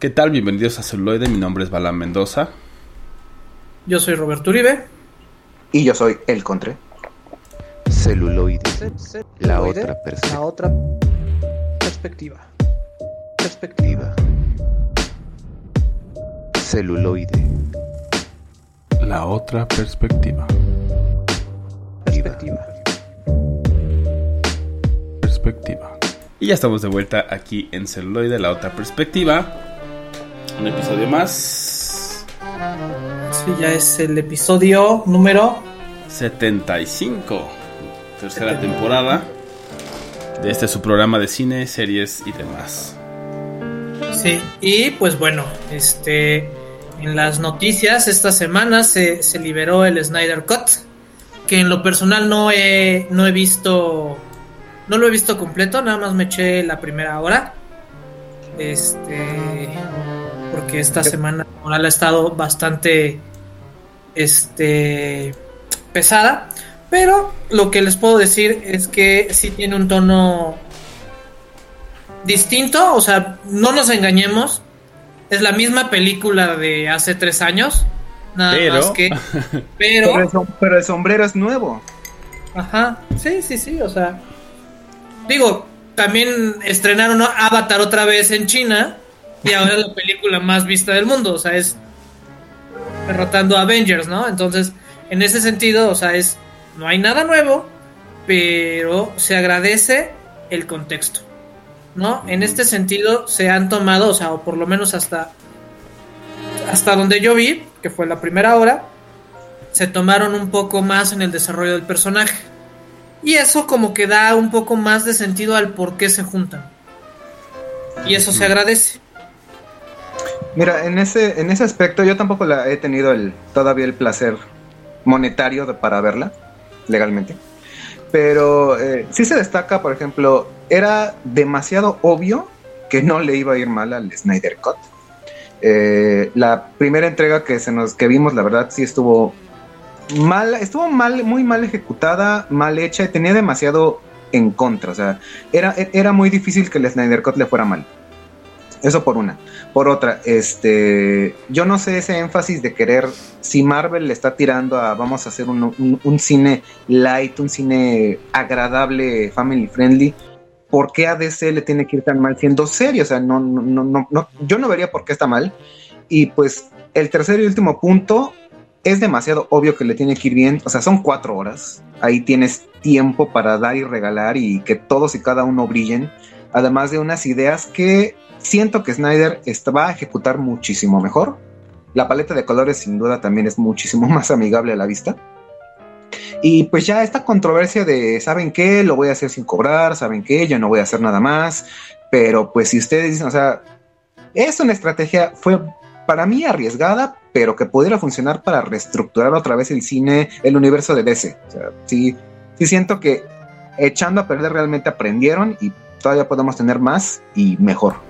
¿Qué tal? Bienvenidos a Celuloide, mi nombre es Balán Mendoza. Yo soy Roberto Uribe. Y yo soy El Contre. Celuloide. La otra perspectiva. La otra perspectiva. Perspectiva. Celuloide. La otra perspectiva. Perspectiva. Perspectiva. Y ya estamos de vuelta aquí en Celuloide, la otra perspectiva un episodio más. Sí, ya es el episodio número 75, tercera temporada de este su programa de cine, series y demás. Sí, y pues bueno, este en las noticias esta semana se, se liberó el Snyder Cut, que en lo personal no he, no he visto, no lo he visto completo, nada más me eché la primera hora. Este, porque esta semana moral ha estado bastante este pesada, pero lo que les puedo decir es que sí tiene un tono distinto, o sea, no nos engañemos, es la misma película de hace tres años, nada más que, pero, pero el sombrero es nuevo. Ajá, sí, sí, sí, o sea, digo, también estrenaron Avatar otra vez en China y ahora es la película más vista del mundo, o sea, es derrotando a Avengers, ¿no? Entonces, en ese sentido, o sea, es no hay nada nuevo, pero se agradece el contexto, ¿no? En este sentido se han tomado, o sea, o por lo menos hasta hasta donde yo vi, que fue la primera hora, se tomaron un poco más en el desarrollo del personaje. Y eso como que da un poco más de sentido al por qué se juntan. Y eso se agradece. Mira, en ese, en ese aspecto yo tampoco he tenido el, todavía el placer monetario para verla legalmente. Pero eh, sí se destaca, por ejemplo, era demasiado obvio que no le iba a ir mal al Snyder Cut. Eh, la primera entrega que se nos que vimos, la verdad, sí estuvo mal, estuvo mal, muy mal ejecutada, mal hecha, y tenía demasiado en contra. O sea, era, era muy difícil que el Snyder Cut le fuera mal. Eso por una. Por otra, este, yo no sé ese énfasis de querer, si Marvel le está tirando a vamos a hacer un, cine light, un cine agradable, family friendly, ¿por qué a DC le tiene que ir tan mal siendo serio? O sea, no, no, no, no, yo no vería por qué está mal. Y pues el tercer y último punto es demasiado obvio que le tiene que ir bien. O sea, son cuatro horas. Ahí tienes tiempo para dar y regalar y que todos y cada uno brillen. Además de unas ideas que Siento que Snyder va a ejecutar muchísimo mejor. La paleta de colores sin duda también es muchísimo más amigable a la vista. Y pues ya esta controversia de, ¿saben qué? Lo voy a hacer sin cobrar, ¿saben qué? Yo no voy a hacer nada más. Pero pues si ustedes dicen, o sea, es una estrategia, fue para mí arriesgada, pero que pudiera funcionar para reestructurar otra vez el cine, el universo de DC. O sea, sí, sí siento que echando a perder realmente aprendieron y todavía podemos tener más y mejor.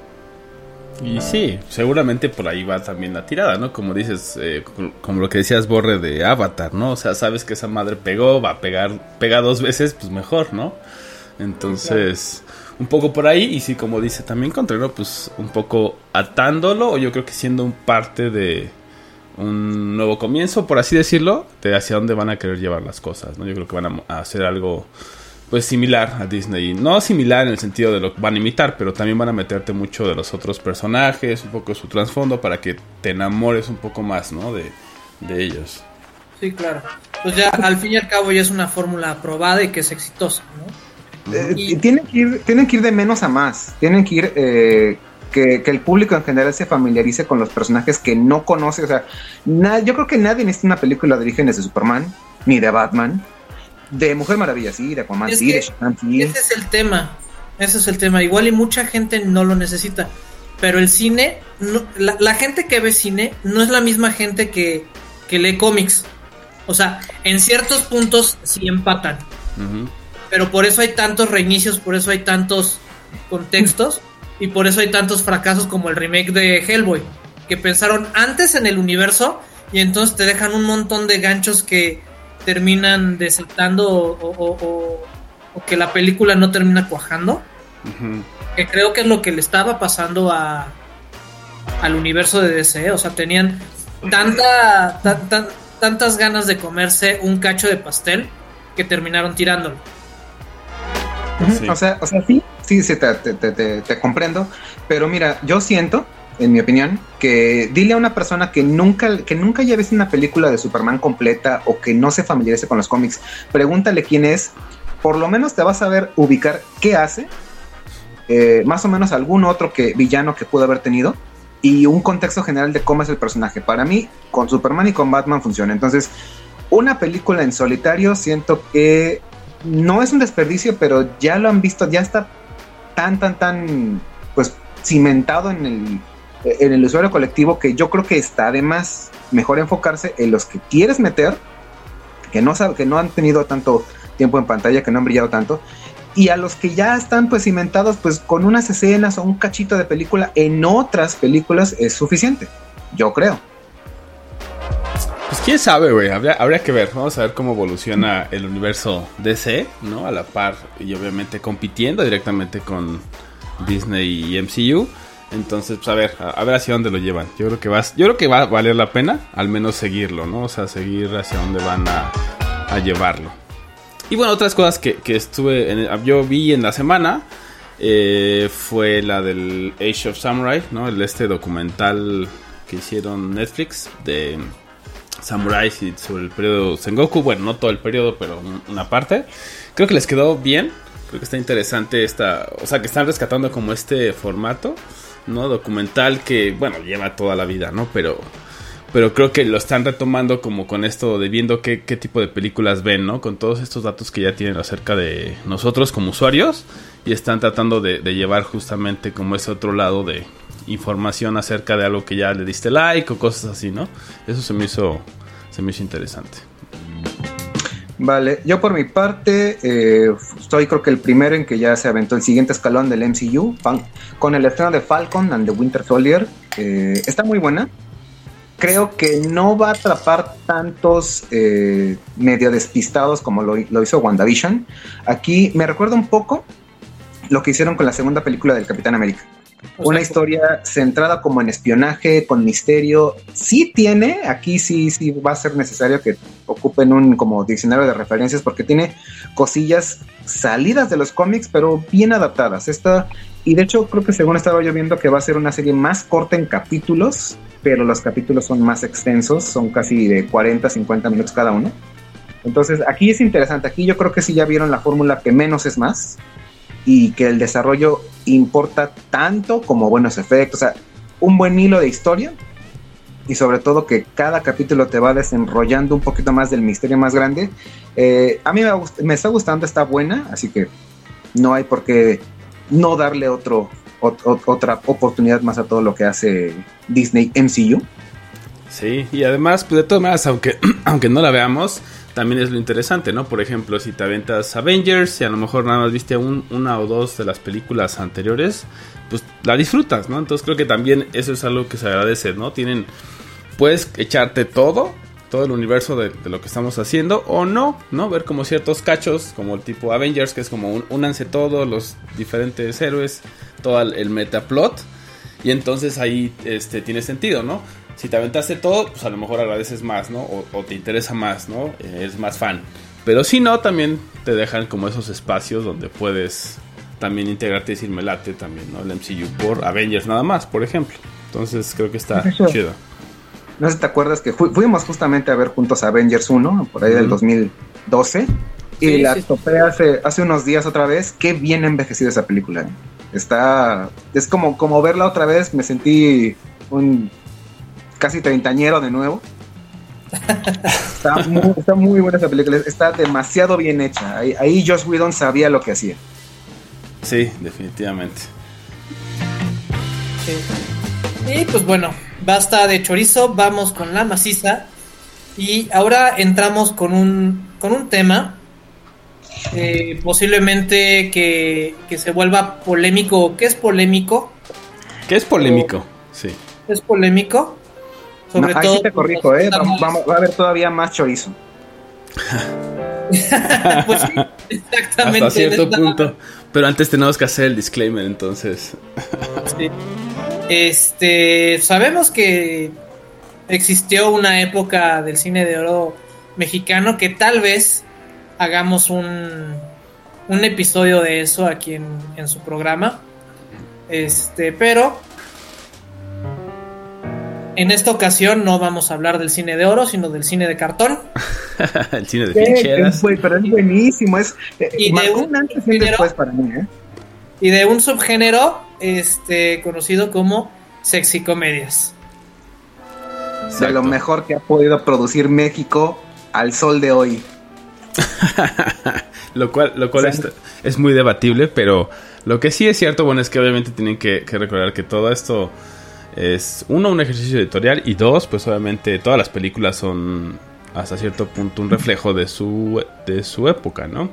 Y sí, seguramente por ahí va también la tirada, ¿no? Como dices, eh, como lo que decías Borre de Avatar, ¿no? O sea, sabes que esa madre pegó, va a pegar, pega dos veces, pues mejor, ¿no? Entonces, un poco por ahí, y sí, como dice también Contreras, pues un poco atándolo, o yo creo que siendo un parte de un nuevo comienzo, por así decirlo, de hacia dónde van a querer llevar las cosas, ¿no? Yo creo que van a hacer algo pues similar a Disney. No similar en el sentido de lo que van a imitar, pero también van a meterte mucho de los otros personajes, un poco su trasfondo para que te enamores un poco más, ¿no? De, ellos. Sí, claro. Pues ya al fin y al cabo ya es una fórmula aprobada y que es exitosa, ¿no? Eh, tienen, que ir, tienen que ir de menos a más. Tienen que ir eh, que, el público en general se familiarice con los personajes que no conoce. O sea, yo creo que nadie necesita una película de orígenes de Superman ni de Batman de Mujer Maravilla, sí, de Aquaman, sí, de Ese es el tema. Ese es el tema. Igual y mucha gente no lo necesita. Pero el cine, la, gente que ve cine no es la misma gente que, lee cómics. O sea, en ciertos puntos sí empatan. Pero por eso hay tantos reinicios, por eso hay tantos contextos y por eso hay tantos fracasos como el remake de Hellboy. Que pensaron antes en el universo y entonces te dejan un montón de ganchos que terminan desaltando o, que la película no termina cuajando. Que creo que es lo que le estaba pasando a, al universo de DC. O sea, tenían tanta, tan- tan- tantas ganas de comerse un cacho de pastel que terminaron tirándolo. Sí. O sea, o sea, sí, sí, sí, te, te- te- te- te comprendo. Pero mira, yo siento, en mi opinión, que dile a una persona que nunca, que nunca haya visto una película de Superman completa o que no se familiarice con los cómics, pregúntale quién es. Por lo menos te vas a ver ubicar qué hace, eh, más o menos algún otro que villano que pudo haber tenido y un contexto general de cómo es el personaje. Para mí, con Superman y con Batman funciona. Entonces, una película en solitario siento que no es un desperdicio, pero ya lo han visto, ya está tan, tan, tan, pues cimentado en el, en el usuario colectivo que yo creo que está además mejor enfocarse en los que quieres meter, que no, que no han tenido tanto tiempo en pantalla, que no han brillado tanto, y a los que ya están pues cimentados pues con unas escenas o un cachito de película en otras películas es suficiente, yo creo. Pues quién sabe, güey. Habría, habría que ver. Vamos a ver cómo evoluciona el universo DC, ¿no? A la par y obviamente compitiendo directamente con Disney y MCU. Entonces, pues a ver, a, ver hacia dónde lo llevan. Yo creo que va, yo creo que va a valer la pena, al menos seguirlo, ¿no? O sea, seguir hacia dónde van a, llevarlo. Y bueno, otras cosas que, que estuve, yo vi en la semana eh, fue la del Age of Samurai, ¿no? El este documental que hicieron Netflix de samuráis y sobre el periodo Sengoku. Bueno, no todo el periodo, pero un- una parte. Creo que les quedó bien. Creo que está interesante esta. O sea, que están rescatando como este formato, ¿no? Documental que, bueno, lleva toda la vida, ¿no? Pero. Pero creo que lo están retomando como con esto de viendo qué, qué tipo de películas ven, ¿no? Con todos estos datos que ya tienen acerca de nosotros como usuarios. Y están tratando de, de llevar justamente como ese otro lado de información acerca de algo que ya le diste like o cosas así, ¿no? Eso se me hizo, se me hizo interesante. Vale, yo por mi parte eh, soy creo que el primero en que ya se aventó el siguiente escalón del MCU con el estreno de Falcon and the Winter Soldier. Eh, está muy buena. Creo que no va a atrapar tantos eh, medio despistados como lo, lo hizo WandaVision. Aquí me recuerda un poco lo que hicieron con la segunda película del Capitán América. Una historia centrada como en espionaje, con misterio. Sí tiene, aquí sí, sí va a ser necesario que ocupen un como diccionario de referencias porque tiene cosillas salidas de los cómics, pero bien adaptadas. Esta, y de hecho creo que según estaba yo viendo que va a ser una serie más corta en capítulos, pero los capítulos son más extensos, son casi de 40, 50 minutos cada uno. Entonces aquí es interesante, aquí yo creo que sí ya vieron la fórmula que menos es más y que el desarrollo importa tanto como buenos efectos, o sea, un buen hilo de historia y sobre todo que cada capítulo te va desenrollando un poquito más del misterio más grande. Eh, a mí me, me está gustando, está buena, así que no hay por qué no darle otro, ot- ot- otra oportunidad más a todo lo que hace Disney MCU. Sí, y además, pues de todas maneras, aunque, aunque no la veamos, también es lo interesante, ¿no? Por ejemplo, si te aventas Avengers y a lo mejor nada más viste un- una o dos de las películas anteriores, pues la disfrutas, ¿no? Entonces creo que también eso es algo que se agradece, ¿no? Tienen, puedes echarte todo, todo el universo de, lo que estamos haciendo, o no, ¿no? Ver como ciertos cachos, como el tipo Avengers, que es como un, únanse los diferentes héroes, todo el, el metaplot. Y entonces ahí este, tiene sentido, ¿no? Si te aventaste todo, pues a lo mejor agradeces más, ¿no? O, o te interesa más, ¿no? Eh, eres más fan. Pero si no, también te dejan como esos espacios donde puedes también integrarte y decir me late también, ¿no? El MCU por Avengers nada más, por ejemplo. Entonces creo que está chido. No sé si te acuerdas que fu- fuimos justamente a ver juntos Avengers 1, por ahí del Ujú. 2012, y Sí, la sí. topé hace, hace unos días otra vez. Qué bien ha envejecido esa película. Está. Es como, como verla otra vez, me sentí un casi treintañero de nuevo. Está muy, está muy buena esa película, está demasiado bien hecha. Ahí, ahí Josh Whedon sabía lo que hacía. Sí, definitivamente. Sí. Y pues bueno, basta de chorizo, vamos con la maciza. Y ahora entramos con un, con un tema eh, posiblemente que, que se vuelva polémico. ¿Qué es polémico? Que es polémico, sí. Es polémico. Sobre No, ahí todo. sí te corrijo, ¿eh? Vamos, vamos- va a haber todavía más chorizo. pues sí, exactamente. Hasta cierto punto. Pero antes tenemos que hacer el disclaimer, entonces. Sí. Este, sabemos que existió una época del cine de oro mexicano que tal vez hagamos un, un episodio de eso aquí en, en su programa. Este, pero en esta ocasión no vamos a hablar del cine de oro, sino del cine de cartón. el cine de Sí, ficheras. pero es buenísimo. Es, eh, Y de marcó un un antes y un género- después para mí, ¿eh? Y de un subgénero este, conocido como sexy comedias. De lo mejor que ha podido producir México al sol de hoy. Lo cual, lo cual Sí. es, es muy debatible, pero lo que sí es cierto, bueno, es que obviamente tienen que, que recordar que todo esto es, uno, un ejercicio editorial y dos, pues obviamente todas las películas son hasta cierto punto un reflejo de su, de su época, ¿no?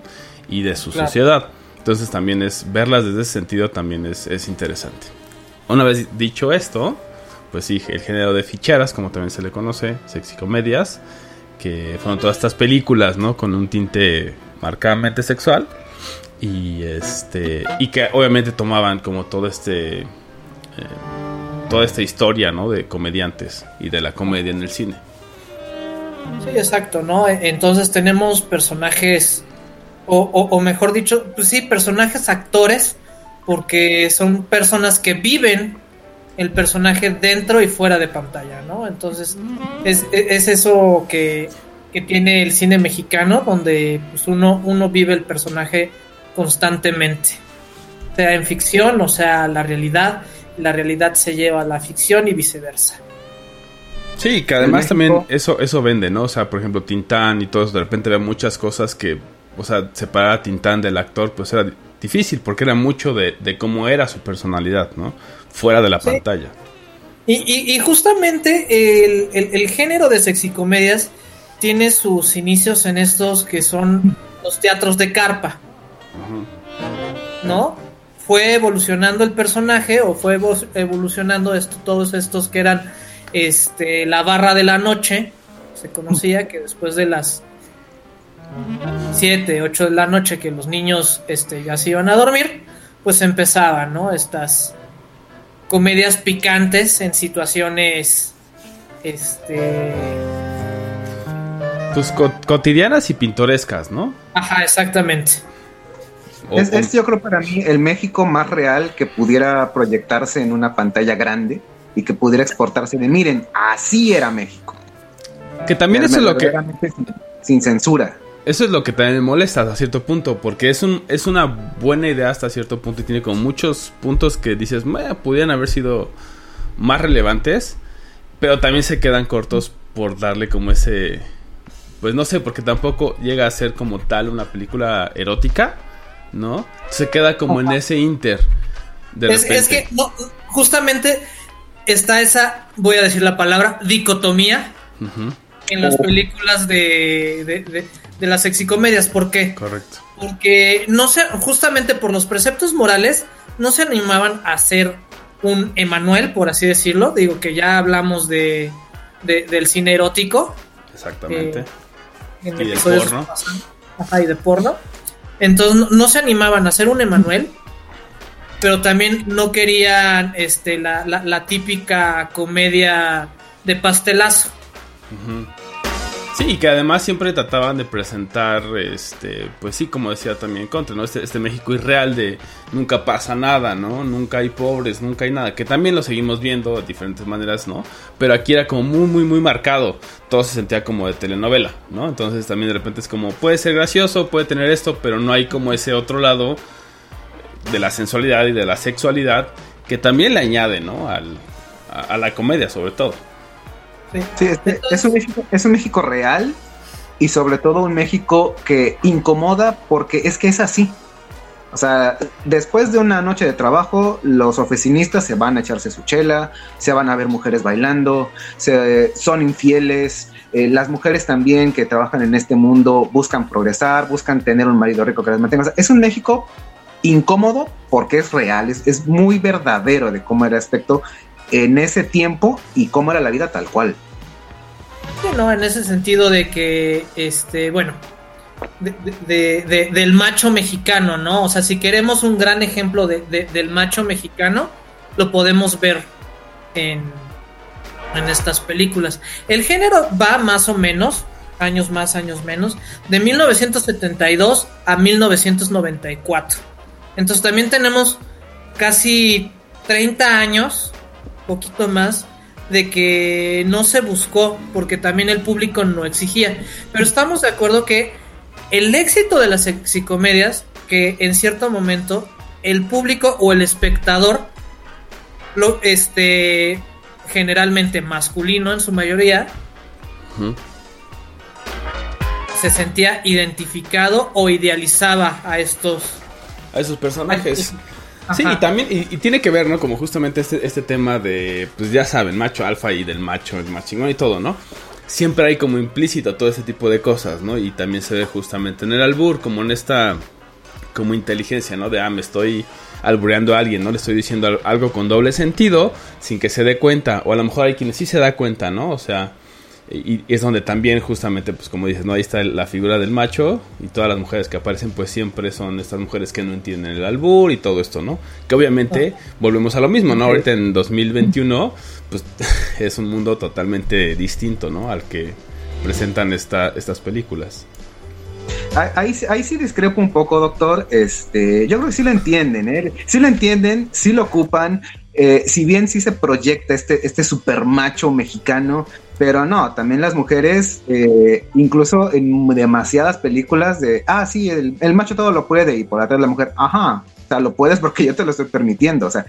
Y de su Claro. sociedad. Entonces también es, verlas desde ese sentido también es, es interesante. Una vez dicho esto, pues sí, el género de ficheras, como también se le conoce, sexy comedias, que fueron todas estas películas, ¿no? Con un tinte marcadamente sexual y este y que obviamente tomaban como todo este eh, toda esta historia, ¿no? De comediantes y de la comedia en el cine. Sí, exacto, ¿no? E- Entonces tenemos personajes, o, mejor dicho, pues sí, personajes actores, porque son personas que viven el personaje dentro y fuera de pantalla, ¿no? Entonces es, es- es eso que, que tiene el cine mexicano, donde pues, uno, uno vive el personaje constantemente, sea en ficción o sea la realidad, la realidad se lleva a la ficción y viceversa. Sí, que además también eso eso vende, ¿no? O sea, por ejemplo, Tintán y todo eso, de repente ve muchas cosas que, o sea, separar a Tintán del actor, pues era di- difícil porque era mucho de, de cómo era su personalidad, ¿no? Fuera de la Sí. pantalla. Y, y- y justamente el, el- el género de sexicomedias tiene sus inicios en estos que son los teatros de carpa, ¿no? Fue evolucionando el personaje o fue evo- evolucionando esto, todos estos que eran este, la barra de la noche, se conocía que después de las 7, 8 de la noche que los niños este, ya se iban a dormir, pues empezaban, ¿no? Estas comedias picantes en situaciones este Pues co- cotidianas y pintorescas, ¿no? ajá exactamente Es, es, yo creo para mí el México más real que pudiera proyectarse en una pantalla grande y que pudiera exportarse de miren, así era México. que también eso es lo que Sin, sin censura. Eso es lo que también me molesta hasta cierto punto, porque es un es una buena idea hasta cierto punto y tiene como muchos puntos que dices, "Meh, pudieran haber sido más relevantes, pero también se quedan cortos por darle como ese pues no sé, porque tampoco llega a ser como tal una película erótica, ¿no? Se queda como en ese inter. De es, es que no, justamente está esa voy a decir la palabra dicotomía en las películas de, de, de- de las sexicomedias ¿por qué? correcto. porque no se justamente por los preceptos morales no se animaban a hacer un Emanuel por así decirlo digo que ya hablamos de, de- del cine erótico Exactamente. Eh, en Y del episodios porno. Ajá, y de porno. Entonces no, se animaban a hacer un Emanuel, pero también no querían este, la, la- típica comedia de pastelazo. Ujú. Sí, que además siempre trataban de presentar, este, pues sí, como decía también Contra, ¿no? Este, este México irreal de nunca pasa nada, ¿no? Nunca hay pobres, nunca hay nada, que también lo seguimos viendo de diferentes maneras, ¿no? Pero aquí era como muy, muy, muy marcado, todo se sentía como de telenovela, ¿no? Entonces también de repente es como, puede ser gracioso, puede tener esto, pero no hay como ese otro lado de la sensualidad y de la sexualidad que también le añade, ¿no? Al, a la comedia sobre todo. Sí. Sí, este, es, un México, es un México real y sobre todo un México que incomoda porque es que es así. O sea, después de una noche de trabajo, los oficinistas se van a echarse su chela, se van a ver mujeres bailando, se, son infieles. eh, las mujeres también que trabajan en este mundo buscan progresar, buscan tener un marido rico que las mantenga. O sea, es un México incómodo porque es real, es, es muy verdadero de cómo era el aspecto en ese tiempo y cómo era la vida tal cual. Sí, ¿no? En ese sentido de que, este, bueno, de- de- de- del macho mexicano, ¿no? O sea, si queremos un gran ejemplo de- de- del macho mexicano, lo podemos ver en, en estas películas. El género va más o menos, años más, años menos, de 1972 a 1994. Entonces también tenemos casi 30 años, poquito más, de que no se buscó porque también el público no exigía. Pero estamos de acuerdo que el éxito de las sexicomedias, que en cierto momento el público o el espectador, lo, este, generalmente masculino en su mayoría, se sentía identificado o idealizaba a estos A esos personajes. Ajá. Sí, y también, y, y tiene que ver, ¿no? Como justamente este, este tema de, pues ya saben, macho alfa y del macho, el más chingón y todo, ¿no? Siempre hay como implícito todo ese tipo de cosas, ¿no? Y también se ve justamente en el albur, como en esta, como inteligencia, ¿no? De, ah, me estoy albureando a alguien, ¿no? Le estoy diciendo al- algo con doble sentido, sin que se dé cuenta, o a lo mejor hay quienes sí se da cuenta, ¿no? O sea, y, y es donde también justamente, pues como dices, ¿no? Ahí está la figura del macho y todas las mujeres que aparecen pues siempre son estas mujeres que no entienden el albur y todo esto, ¿no? Que obviamente volvemos a lo mismo, ¿no? Ahorita en 2021 pues es un mundo totalmente distinto, ¿no? Al que presentan esta, estas películas. Ahí, ahí, sí- ahí sí discrepo un poco, doctor. Este, yo creo que sí lo entienden, ¿eh? Sí lo entienden, sí lo ocupan. eh, si bien sí se proyecta este, este super macho mexicano, pero no, también las mujeres, eh, incluso en demasiadas películas de, ah, sí, el, el macho todo lo puede, y por atrás la mujer, ajá, o sea, lo puedes porque yo te lo estoy permitiendo, o sea,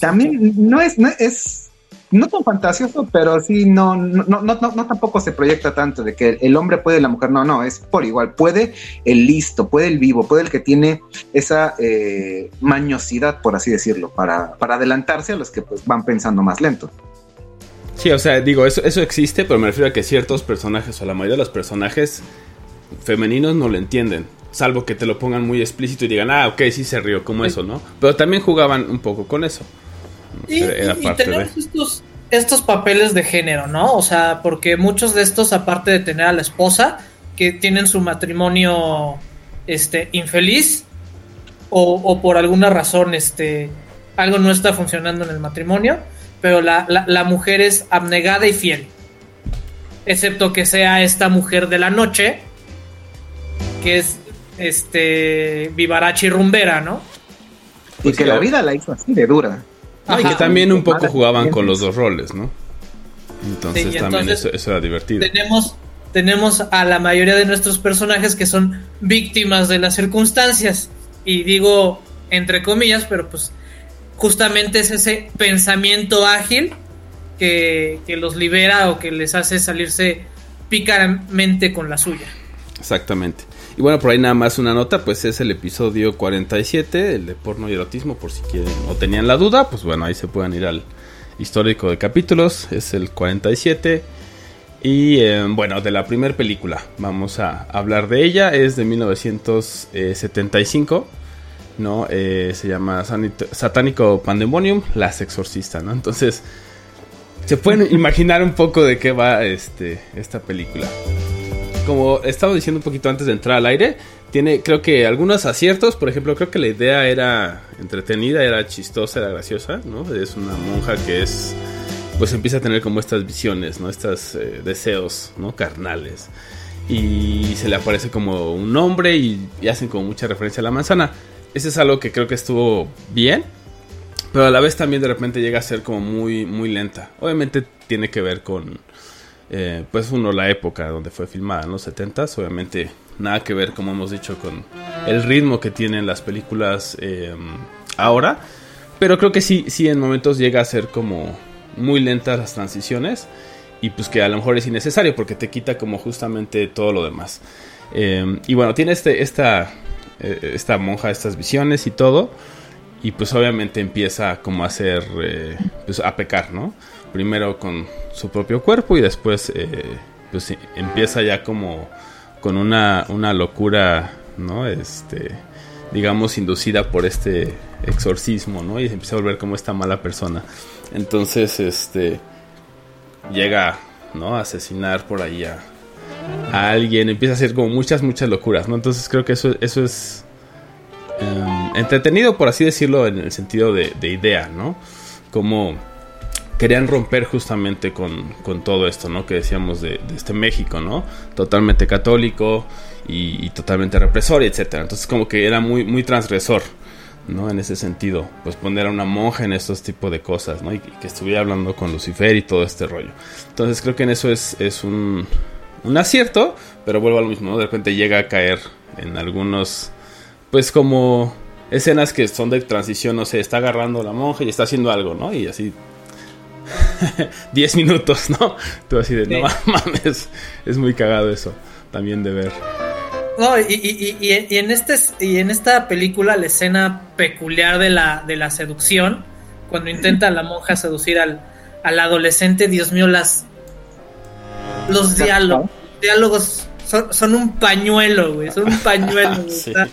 también no es, no es, no tan fantasioso, pero sí no, no, no, no, no tampoco se proyecta tanto de que el hombre puede y la mujer no, no, es por igual, puede el listo, puede el vivo, puede el que tiene esa eh, mañosidad, por así decirlo, para, para adelantarse a los que pues van pensando más lento. Sí, o sea, digo, eso, eso existe, pero me refiero a que ciertos personajes o la mayoría de los personajes femeninos no lo entienden. Salvo que te lo pongan muy explícito y digan, ah, ok, sí se rió, como eso, ¿no? Pero también jugaban un poco con eso. Y, Era- y- tenemos de. estos, estos papeles de género, ¿no? O sea, porque muchos de estos, aparte de tener a la esposa, que tienen su matrimonio este, infeliz, o, o por alguna razón este, algo no está funcionando en el matrimonio, pero la, la- la mujer es abnegada y fiel. Excepto que sea esta mujer de la noche, que es este vivaracha y rumbera, ¿no? Y Pues que la vida la hizo así de dura. No, y que Ajá. también un poco jugaban con los dos roles, ¿no? Entonces Sí, también entonces eso, eso era divertido. tenemos tenemos a la mayoría de nuestros personajes que son víctimas de las circunstancias y digo entre comillas pero pues justamente es ese pensamiento ágil que, que los libera o que les hace salirse pícaramente con la suya Exactamente. Y bueno, por ahí nada más una nota, pues es el episodio 47, el de porno y erotismo, por si quieren o tenían la duda, pues bueno, ahí se pueden ir al histórico de capítulos, es el 47. Y eh, bueno, de la primera película, vamos a hablar de ella, es de 1975, ¿no? Eh, se llama Satánico Pandemonium, Las Exorcista, ¿no? Entonces, se pueden imaginar un poco de qué va este, esta película como estaba diciendo un poquito antes de entrar al aire, tiene creo que algunos aciertos, por ejemplo, creo que la idea era entretenida, era chistosa, era graciosa, ¿no? Es una monja que es pues empieza a tener como estas visiones, ¿no? Estos deseos, ¿no? Carnales. Y se le aparece como un hombre y, y hacen como mucha referencia a la manzana. Ese es algo que creo que estuvo bien, pero a la vez también de repente llega a ser como muy, muy lenta. Obviamente tiene que ver con, eh, pues uno, la época donde fue filmada, en los 70s. Obviamente nada que ver, como hemos dicho, con el ritmo que tienen las películas eh, ahora. Pero creo que sí, sí, en momentos llega a ser como muy lentas las transiciones. Y pues que a lo mejor es innecesario porque te quita como justamente todo lo demás. Eh, y bueno, tiene este, esta, eh, esta monja, estas visiones y todo. Y pues obviamente empieza como a hacer, eh, pues a pecar, ¿no? Primero con su propio cuerpo y después eh, pues empieza ya como con una, una locura, ¿no? Este, digamos, inducida por este exorcismo, ¿no? Y se empieza a volver como esta mala persona. Entonces, este, llega, ¿no? A asesinar por ahí a, a alguien, empieza a hacer como muchas, muchas locuras, ¿no? Entonces creo que eso, eso es um, entretenido, por así decirlo, en el sentido de, de idea, ¿no? Como querían romper justamente con, con todo esto, ¿no? Que decíamos de, este México, ¿no? Totalmente católico y, totalmente represor, etcétera. Entonces como que era muy, muy transgresor. ¿no? En ese sentido, pues poner a una monja en estos tipos de cosas, ¿no? Y, y que estuviera hablando con Lucifer y todo este rollo. Entonces creo que en eso es, es un, un acierto, pero vuelvo a lo mismo, ¿no? De repente llega a caer en algunos, pues como escenas que son de transición, no sé, está agarrando a la monja y está haciendo algo, ¿no? Y así 10 minutos, ¿no? Tú así de, Sí. no mames, es muy cagado eso, también de ver. No, y, y- y- y- y en este y en esta película la escena peculiar de la, de la seducción, cuando intenta la monja seducir al, al adolescente, Dios mío, las los diálogos, diálogos son, son un pañuelo, güey, son un pañuelo. güey,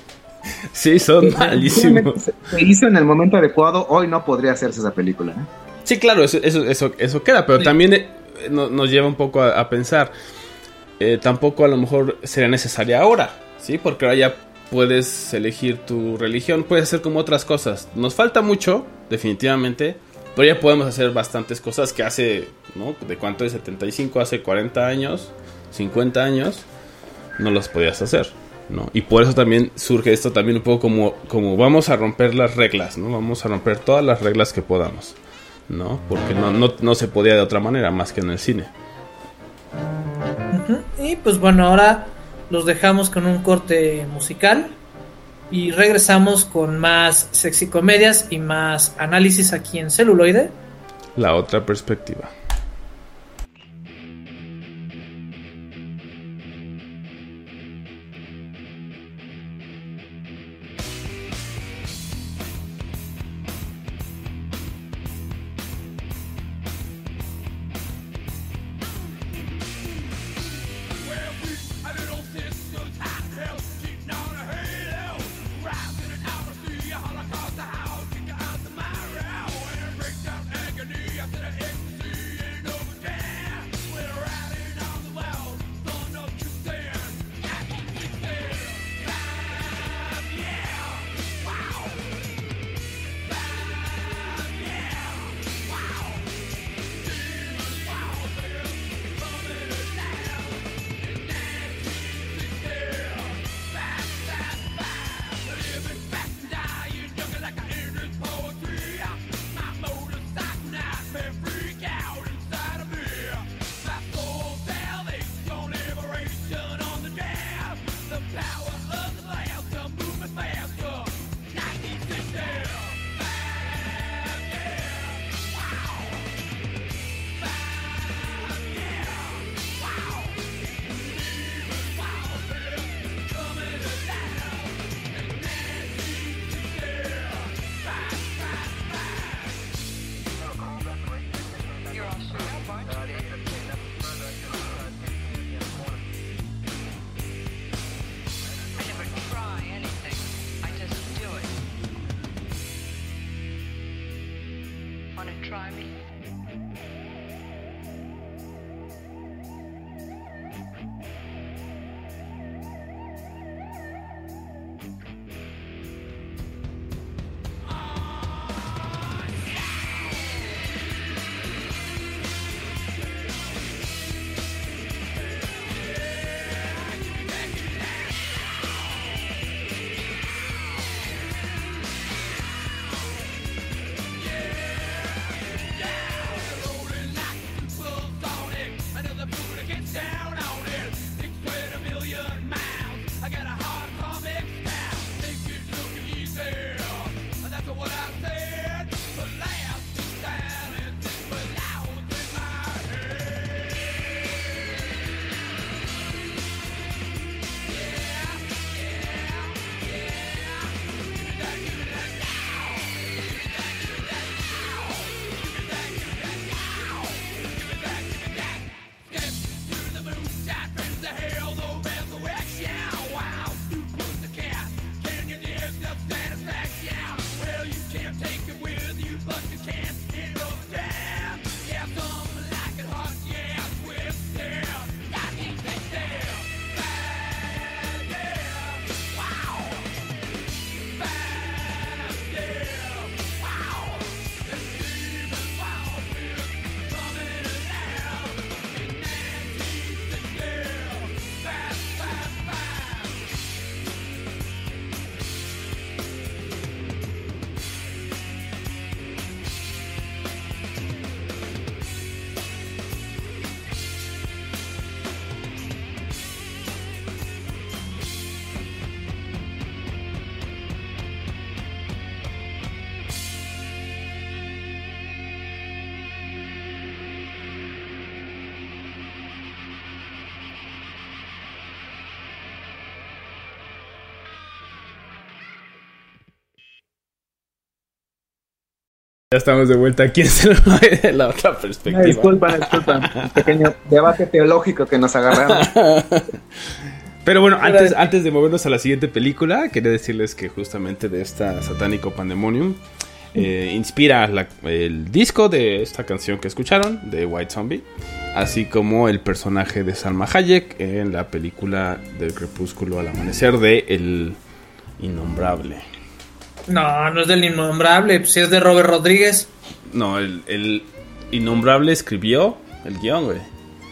Sí. son malísimos. Se se hizo en el momento adecuado, hoy no podría hacerse esa película. ¿eh? Sí, claro, eso, eso, eso, eso queda, pero Sí. también eh, no- nos lleva un poco a, a pensar, eh, tampoco a lo mejor sería necesaria ahora, ¿sí? Porque ahora ya puedes elegir tu religión, puedes hacer como otras cosas. Nos falta mucho, definitivamente, pero ya podemos hacer bastantes cosas que hace, ¿no? ¿De cuánto es? 75, hace 40 años, 50 años, no las podías hacer. ¿no? Y por eso también surge esto también un poco como, como vamos a romper las reglas, ¿no? Vamos a romper todas las reglas que podamos. ¿no? Porque no, no, no se podía de otra manera más que en el cine. Y pues bueno, ahora los dejamos con un corte musical y regresamos con más sexy comedias y más análisis aquí en celuloide. La otra perspectiva. Ya estamos de vuelta aquí en la otra perspectiva. disculpa, disculpa. Un pequeño debate teológico que nos agarraron. Pero bueno, antes, antes de movernos a la siguiente película, quería decirles que justamente de esta Satánico Pandemonium eh, inspira la- el disco de esta canción que escucharon, de White Zombie, así como el personaje de Salma Hayek en la película del crepúsculo al amanecer de El Innombrable. No, no es del innombrable, pues, si es de Robert Rodríguez. No, el, el Innombrable escribió el guion, güey.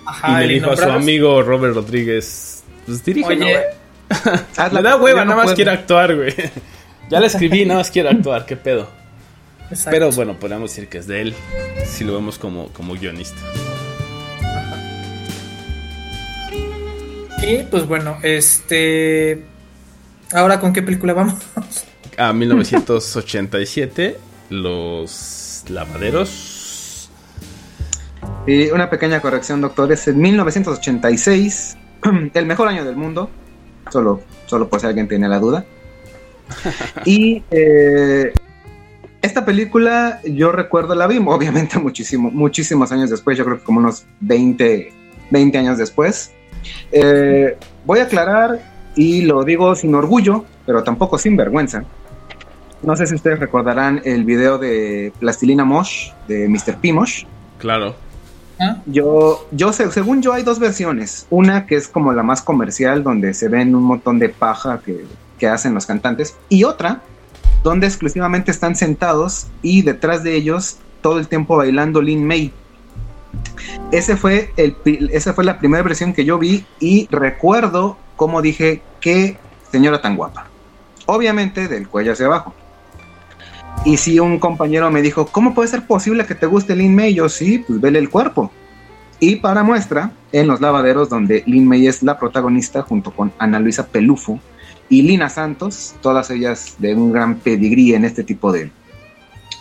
Ajá, y me el dijo a su amigo Robert Rodríguez, pues dirígelo, Oye, güey. Me da hueva, no nada más puedo. quiero actuar, güey. Ya la escribí, nada más quiero actuar, qué pedo. exacto. Pero bueno, podríamos decir que es de él, si lo vemos como, como guionista. Y pues bueno, este. Ahora, ¿con qué película vamos? A 1987, Los Lavaderos. Y una pequeña corrección, doctor. Es en 1986, el mejor año del mundo. Solo, solo por si alguien tiene la duda. Y eh, esta película, yo recuerdo, la vi obviamente muchísimo, muchísimos años después, yo creo que como unos 20, 20 años después. Eh, voy a aclarar, y lo digo sin orgullo, pero tampoco sin vergüenza. No sé si ustedes recordarán el video de Plastilina Mosh, de Mr. P. Mosh. Claro. ¿Ah? Yo, yo sé, según yo hay dos versiones. Una que es como la más comercial, donde se ven un montón de paja que, que hacen los cantantes. Y otra, donde exclusivamente están sentados y detrás de ellos todo el tiempo bailando Lin May. Ese fue el, esa fue la primera versión que yo vi y recuerdo cómo dije, qué señora tan guapa. Obviamente del cuello hacia abajo. Y si un compañero me dijo, ¿cómo puede ser posible que te guste Lin May? Yo sí, pues vele el cuerpo. Y para muestra, en Los Lavaderos, donde Lin May es la protagonista junto con Ana Luisa Pelufo y Lina Santos, todas ellas de un gran pedigrí en este tipo de,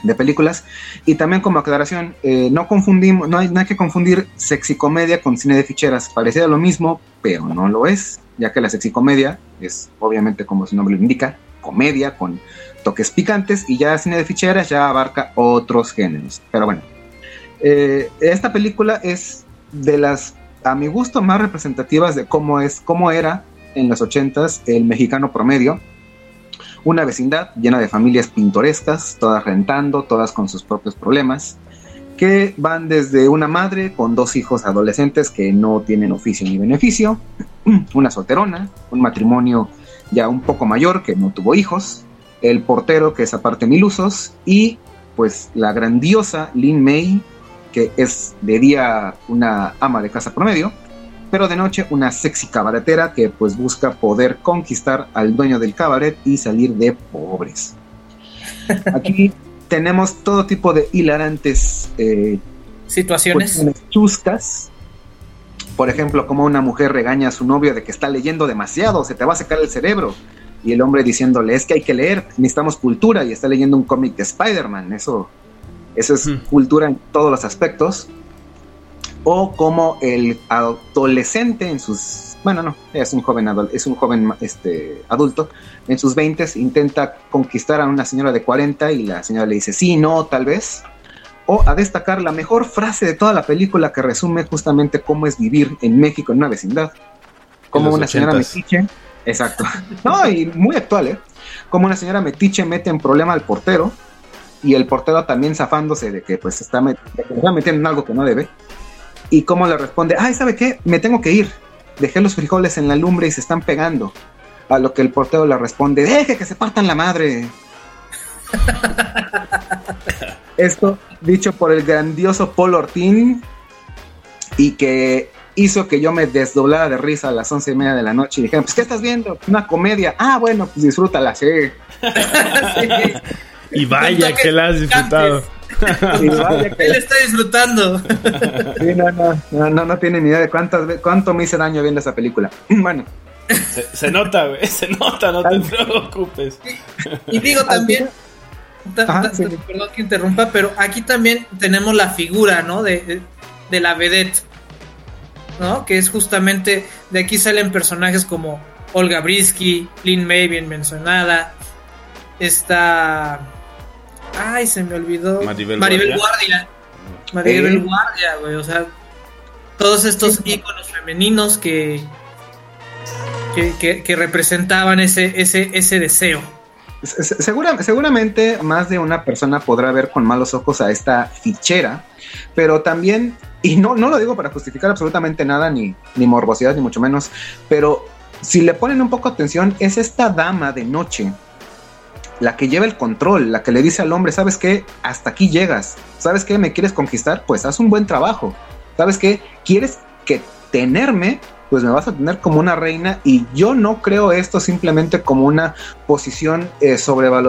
de películas. Y también como aclaración, eh, no confundimos, no hay, no hay que confundir sexicomedia con cine de ficheras. Parecía lo mismo, pero no lo es, ya que la sexicomedia es obviamente como su nombre lo indica, comedia con toques picantes y ya cine de ficheras ya abarca otros géneros. Pero bueno, eh, esta película es de las, a mi gusto, más representativas de cómo es, cómo era en los ochentas el mexicano promedio. Una vecindad llena de familias pintorescas, todas rentando, todas con sus propios problemas, que van desde una madre con dos hijos adolescentes que no tienen oficio ni beneficio, una solterona, un matrimonio ya un poco mayor que no tuvo hijos, el portero que es aparte mil usos y pues la grandiosa Lin May que es de día una ama de casa promedio pero de noche una sexy cabaretera que pues busca poder conquistar al dueño del cabaret y salir de pobres aquí tenemos todo tipo de hilarantes eh, Situaciones. chuscas. Por ejemplo, como una mujer regaña a su novio de que está leyendo demasiado, se te va a secar el cerebro. Y el hombre diciéndole, es que hay que leer, necesitamos cultura, y está leyendo un cómic de Spider-Man. Eso, eso es Hmm. cultura en todos los aspectos. O como el adolescente en sus... Bueno, no, es un joven, es un joven este, adulto. En sus 20 intenta conquistar a una señora de 40 y la señora le dice, sí, no, tal vez o a destacar la mejor frase de toda la película que resume justamente cómo es vivir en México en una vecindad. Como una señora metiche. Exacto. No, y muy actual, ¿eh? Como una señora metiche mete en problema al portero y el portero también zafándose de que pues está, met- está metiendo en algo que no debe. Y cómo le responde, ay, ¿sabe qué? Me tengo que ir. Dejé los frijoles en la lumbre y se están pegando. A lo que el portero le responde, deje que se partan la madre. Esto dicho por el grandioso Paul Ortín y que hizo que yo me desdoblara de risa a las once y media de la noche y dijeron, pues ¿qué estás viendo? Una comedia. Ah, bueno, pues disfrútala, sí. Y vaya que la has disfrutado. Y vaya que- Él está disfrutando. sí, no, no, no, no, no tienen ni idea de cuántas, cuánto me hice daño viendo esa película. Bueno, Se, se nota, güey, se nota, no te preocupes. Y digo también, ta- Ajá, ta- sí. perdón que interrumpa, pero aquí también tenemos la figura, ¿no? De, de- de la vedette, ¿no? Que es justamente, de aquí salen personajes como Olga Brisky, Lynn May, bien mencionada, está Ay, se me olvidó. Maribel Guardia. Guardia. Maribel Eh. Guardia, güey. O sea, todos estos íconos femeninos que, que, que, que representaban ese, ese, ese deseo. Se- se- segura- seguramente más de una persona podrá ver con malos ojos a esta fichera, pero también, y no, no lo digo para justificar absolutamente nada, ni, ni morbosidad, ni mucho menos, pero si le ponen un poco atención, es esta dama de noche la que lleva el control, la que le dice al hombre, ¿sabes qué? Hasta aquí llegas. ¿Sabes qué? ¿Me quieres conquistar? Pues haz un buen trabajo. ¿Sabes qué? ¿Quieres que tenerme? Pues me vas a tener como una reina y yo no creo esto simplemente como una posición eh,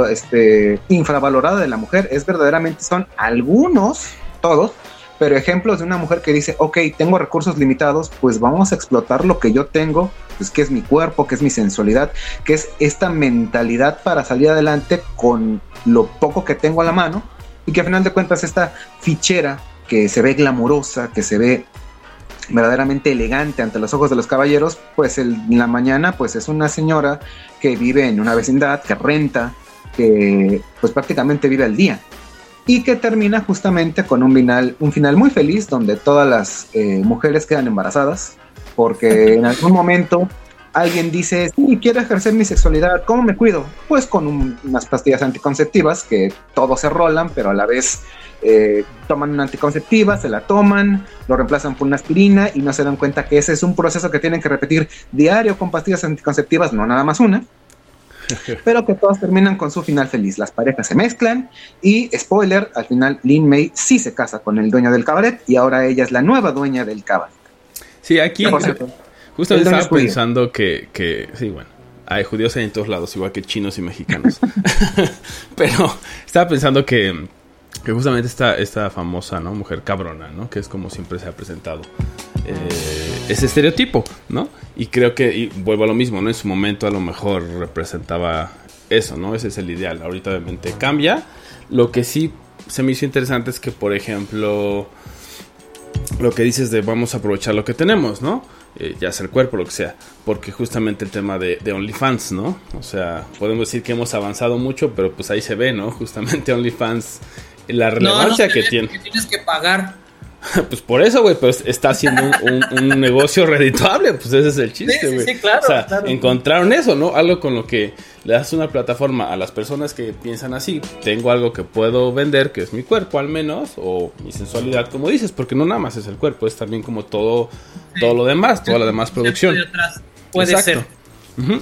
este, infravalorada de la mujer. Es verdaderamente, son algunos, todos, pero ejemplos de una mujer que dice, ok, tengo recursos limitados, pues vamos a explotar lo que yo tengo, pues que es mi cuerpo, que es mi sensualidad, que es esta mentalidad para salir adelante con lo poco que tengo a la mano y que a final de cuentas esta fichera que se ve glamurosa, que se ve verdaderamente elegante ante los ojos de los caballeros, pues en la mañana pues es una señora que vive en una vecindad, que renta, que pues prácticamente vive al día. Y que termina justamente con un final, un final muy feliz donde todas las eh, mujeres quedan embarazadas porque en algún momento alguien dice, sí, quiero ejercer mi sexualidad, ¿cómo me cuido? Pues con un- unas pastillas anticonceptivas que todos se rolan, pero a la vez eh, toman una anticonceptiva, se la toman, lo reemplazan por una aspirina y no se dan cuenta que ese es un proceso que tienen que repetir diario con pastillas anticonceptivas, no nada más una. Pero que todos terminan con su final feliz. Las parejas se mezclan y, spoiler, al final Lin May sí se casa con el dueño del cabaret y ahora ella es la nueva dueña del cabaret. Sí, aquí justamente estaba es pensando que, que, sí, bueno, hay judíos en todos lados, igual que chinos y mexicanos. Pero estaba pensando que, que justamente esta, esta famosa, ¿no? Mujer cabrona, ¿no? Que es como siempre se ha presentado. eh, ese estereotipo, ¿no? Y creo que, y vuelvo a lo mismo, ¿no? En su momento a lo mejor representaba eso, ¿no? Ese es el ideal. Ahorita obviamente cambia. Lo que sí se me hizo interesante es que, por ejemplo, lo que dices de vamos a aprovechar lo que tenemos, ¿no? Eh, ya sea el cuerpo, lo que sea. Porque justamente el tema de, de OnlyFans, ¿no? O sea, podemos decir que hemos avanzado mucho, pero pues ahí se ve, ¿no? Justamente OnlyFans, la relevancia que ve tiene. tienes que pagar. Pues por eso, güey, pues está haciendo un, un- un negocio redituable, pues ese es el chiste, Sí, sí, güey. sí, claro, o sea, claro. encontraron eso, ¿no? Algo con lo que le das una plataforma a las personas que piensan así, tengo algo que puedo vender, que es mi cuerpo al menos, o mi sensualidad, como dices, porque no nada más es el cuerpo, es también como todo, todo lo demás, toda la demás producción. Puede Exacto. ser.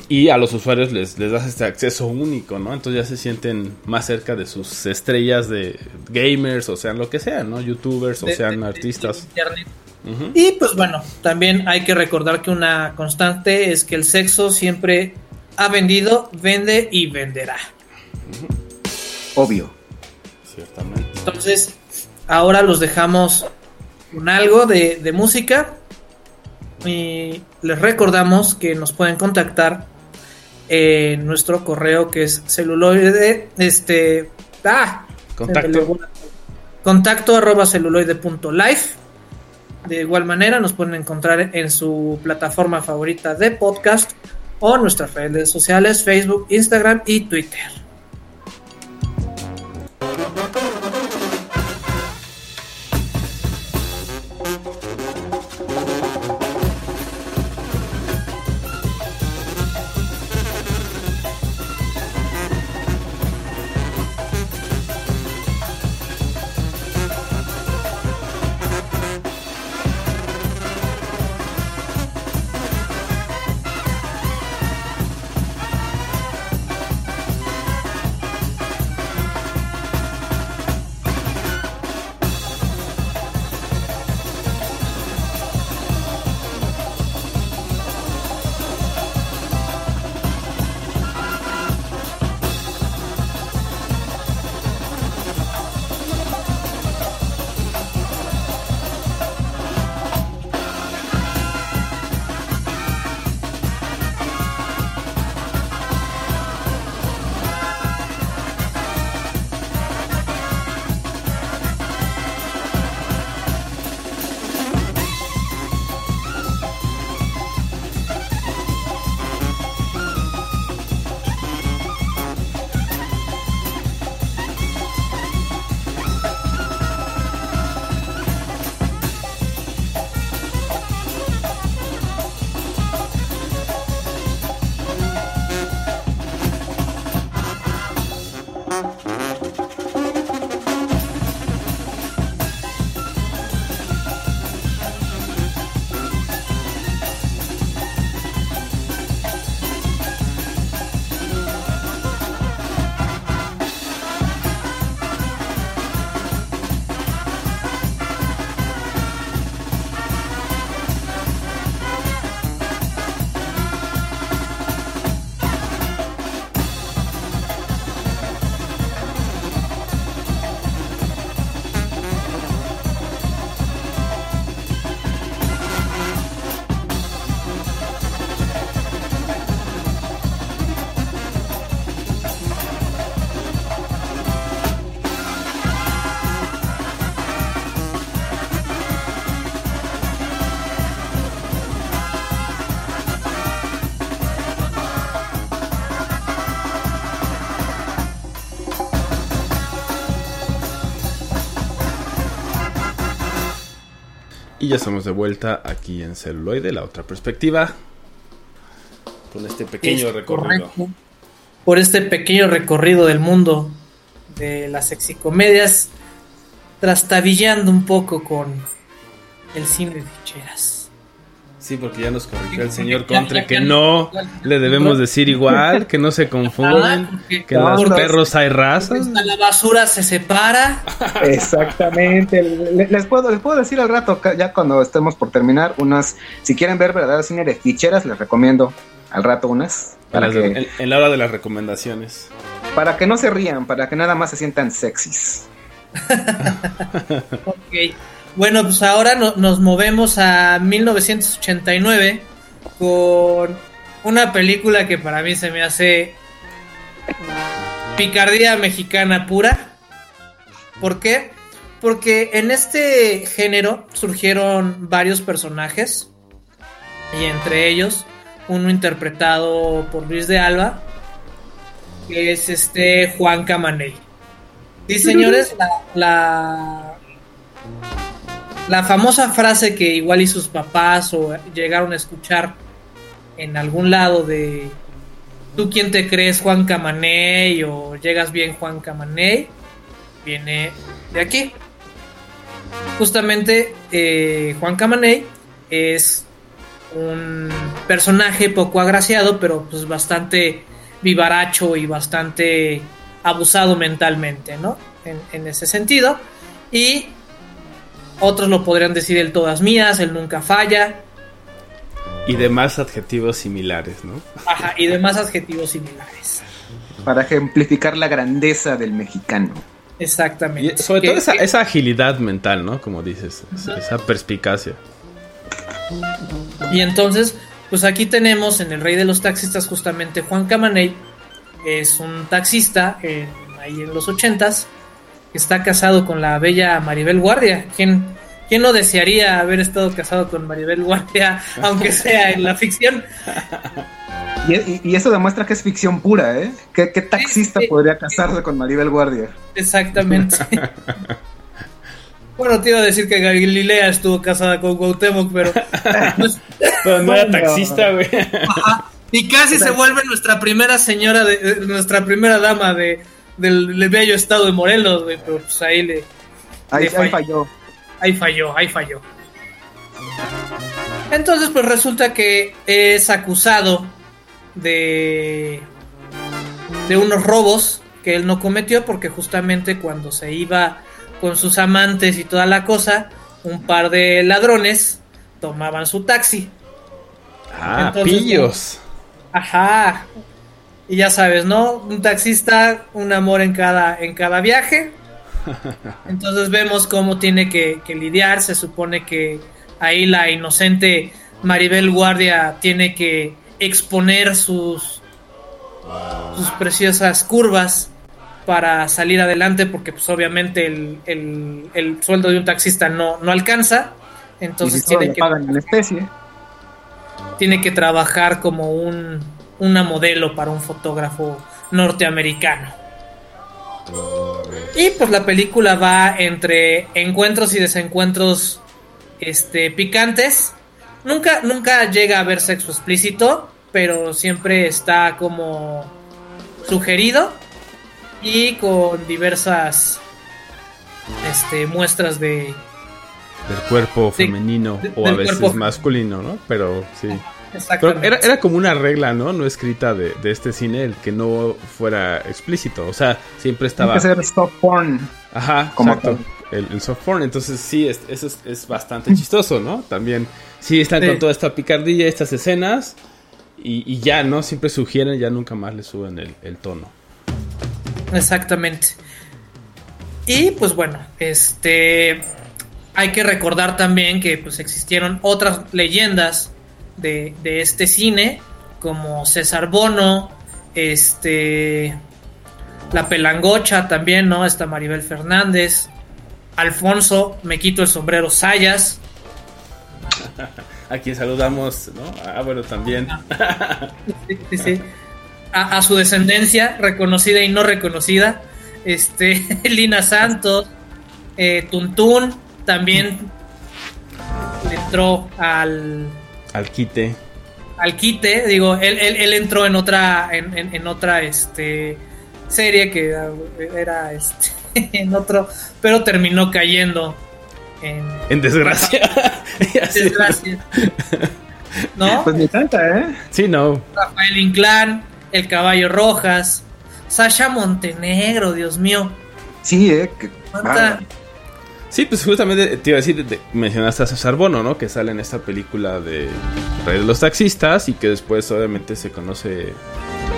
Y a los usuarios les, les das este acceso único, ¿no? Entonces ya se sienten más cerca de sus estrellas de gamers, o sean lo que sean, ¿no? Youtubers, o de- sean de- artistas. de internet. Ujú. Y pues bueno, también hay que recordar que una constante es que el sexo siempre ha vendido, vende y venderá. obvio. Ciertamente. Entonces, ahora los dejamos con algo de, de música y les recordamos que nos pueden contactar en nuestro correo que es celuloide, este, ah, Contacto. contacto arroba celuloide punto life. De igual manera nos pueden encontrar en su plataforma favorita de podcast o nuestras redes sociales, Facebook, Instagram y Twitter. Y ya estamos de vuelta aquí en celuloide, la otra perspectiva. Con este pequeño Es recorrido. correcto. Por este pequeño recorrido del mundo de las sexicomedias, trastabillando un poco con el cine de ficheras. Sí, porque ya nos corrigió el señor Contre que no le debemos decir igual, que no se confunden, Ah, que en los perros hay razas. La basura se separa. Exactamente. Le- Les puedo, les puedo decir al rato, ya cuando estemos por terminar, unas, si quieren ver verdadero cine de ficheras, les recomiendo al rato unas. Para que, en- en la hora de las recomendaciones. para que no se rían, para que nada más se sientan sexys. Ok. Bueno, pues ahora no- nos movemos a 1989 con una película que para mí se me hace picardía mexicana pura. ¿Por qué? Porque en este género surgieron varios personajes y entre ellos uno interpretado por Luis de Alba, que es este Juan Camaney. Sí, señores, la, la famosa frase que igual y sus papás o llegaron a escuchar en algún lado de ¿Tú quién te crees Juan Camaney? o llegas bien Juan Camaney, viene de aquí. Justamente eh, Juan Camaney es un personaje poco agraciado, pero pues bastante vivaracho y bastante abusado mentalmente, ¿no? En, en ese sentido. Y otros lo podrían decir el todas mías, el nunca falla, Y demás adjetivos similares, ¿no? ajá, y demás adjetivos similares. Para ejemplificar la grandeza del mexicano. Exactamente. Y sobre Que- todo esa, que- esa agilidad mental, ¿no? Como dices, esa, esa perspicacia. Y entonces, pues aquí tenemos en El Rey de los Taxistas justamente Juan Camaney, es un taxista en- ahí en los ochentas, está casado con la bella Maribel Guardia. ¿Quién, ¿Quién no desearía haber estado casado con Maribel Guardia, aunque sea en la ficción? Y, y- y eso demuestra que es ficción pura, ¿eh? ¿Qué, qué taxista sí. podría casarse con Maribel Guardia? Exactamente. bueno, te iba a decir que Galilea estuvo casada con Cuauhtémoc, pero... pues, Pero no era taxista, güey. Y casi se vuelve nuestra primera señora, de, eh, nuestra primera dama de, del, del bello estado de Morelos, güey, pero pues ahí le, Ahí, Le ahí falló. falló. ahí falló, ahí falló. Entonces, pues resulta que es acusado de de unos robos que él no cometió porque justamente cuando se iba con sus amantes y toda la cosa, un par de ladrones tomaban su taxi. Ah, Entonces, pillos. Ajá. Y ya sabes, ¿no? Un taxista, un amor en cada, en cada viaje. Entonces vemos cómo tiene que, que lidiar. Se supone que ahí la inocente Maribel Guardia tiene que exponer sus, sus preciosas curvas para salir adelante porque pues obviamente el, el- el sueldo de un taxista no, no alcanza. Y Entonces si tiene que pagan en especie. tiene que trabajar como un, una modelo para un fotógrafo norteamericano. Y pues la película va entre encuentros y desencuentros este, picantes. Nunca, nunca llega a haber sexo explícito, pero siempre está como sugerido y con diversas este, muestras de, Del cuerpo femenino de- o a veces cuerpo- masculino, ¿no? Pero sí. Pero era, era como una regla, ¿no? No escrita de, de este cine el que no fuera explícito. O sea, siempre Tiene estaba. que ser soft porn. Ajá, como exacto. El, el soft porn. Entonces, sí, es- eso es, es bastante chistoso, ¿no? También, sí, están Sí. con toda esta picardilla, estas escenas. Y, y ya, ¿no? Siempre sugieren, ya nunca más le suben el, el tono. Exactamente. Y pues bueno, este hay que recordar también que pues existieron otras leyendas de, de este cine, como César Bono, este La Pelangocha también, ¿no? Está Maribel Fernández, Alfonso, me quito el sombrero Sayas, A quien saludamos, ¿no? Ah, bueno, también. Sí, sí, sí. A, a su descendencia, reconocida y no reconocida. Este, Lina Santos, eh, Tuntún, también le entró al, Al quite. al quite, digo, él, él, él entró en otra, en, en- en otra este serie que era, este en otro, pero terminó cayendo en En desgracia. Desgracia. ¿No? Pues ni tanta, ¿eh? Sí, no. Rafael Inclán, El Caballo Rojas, Sasha Montenegro, Dios mío. Sí, ¿eh? Que- ¿Cuánta- Sí, pues justamente te iba a decir, te- mencionaste a César Bono, ¿no? Que sale en esta película de Rey de los Taxistas y que después obviamente se conoce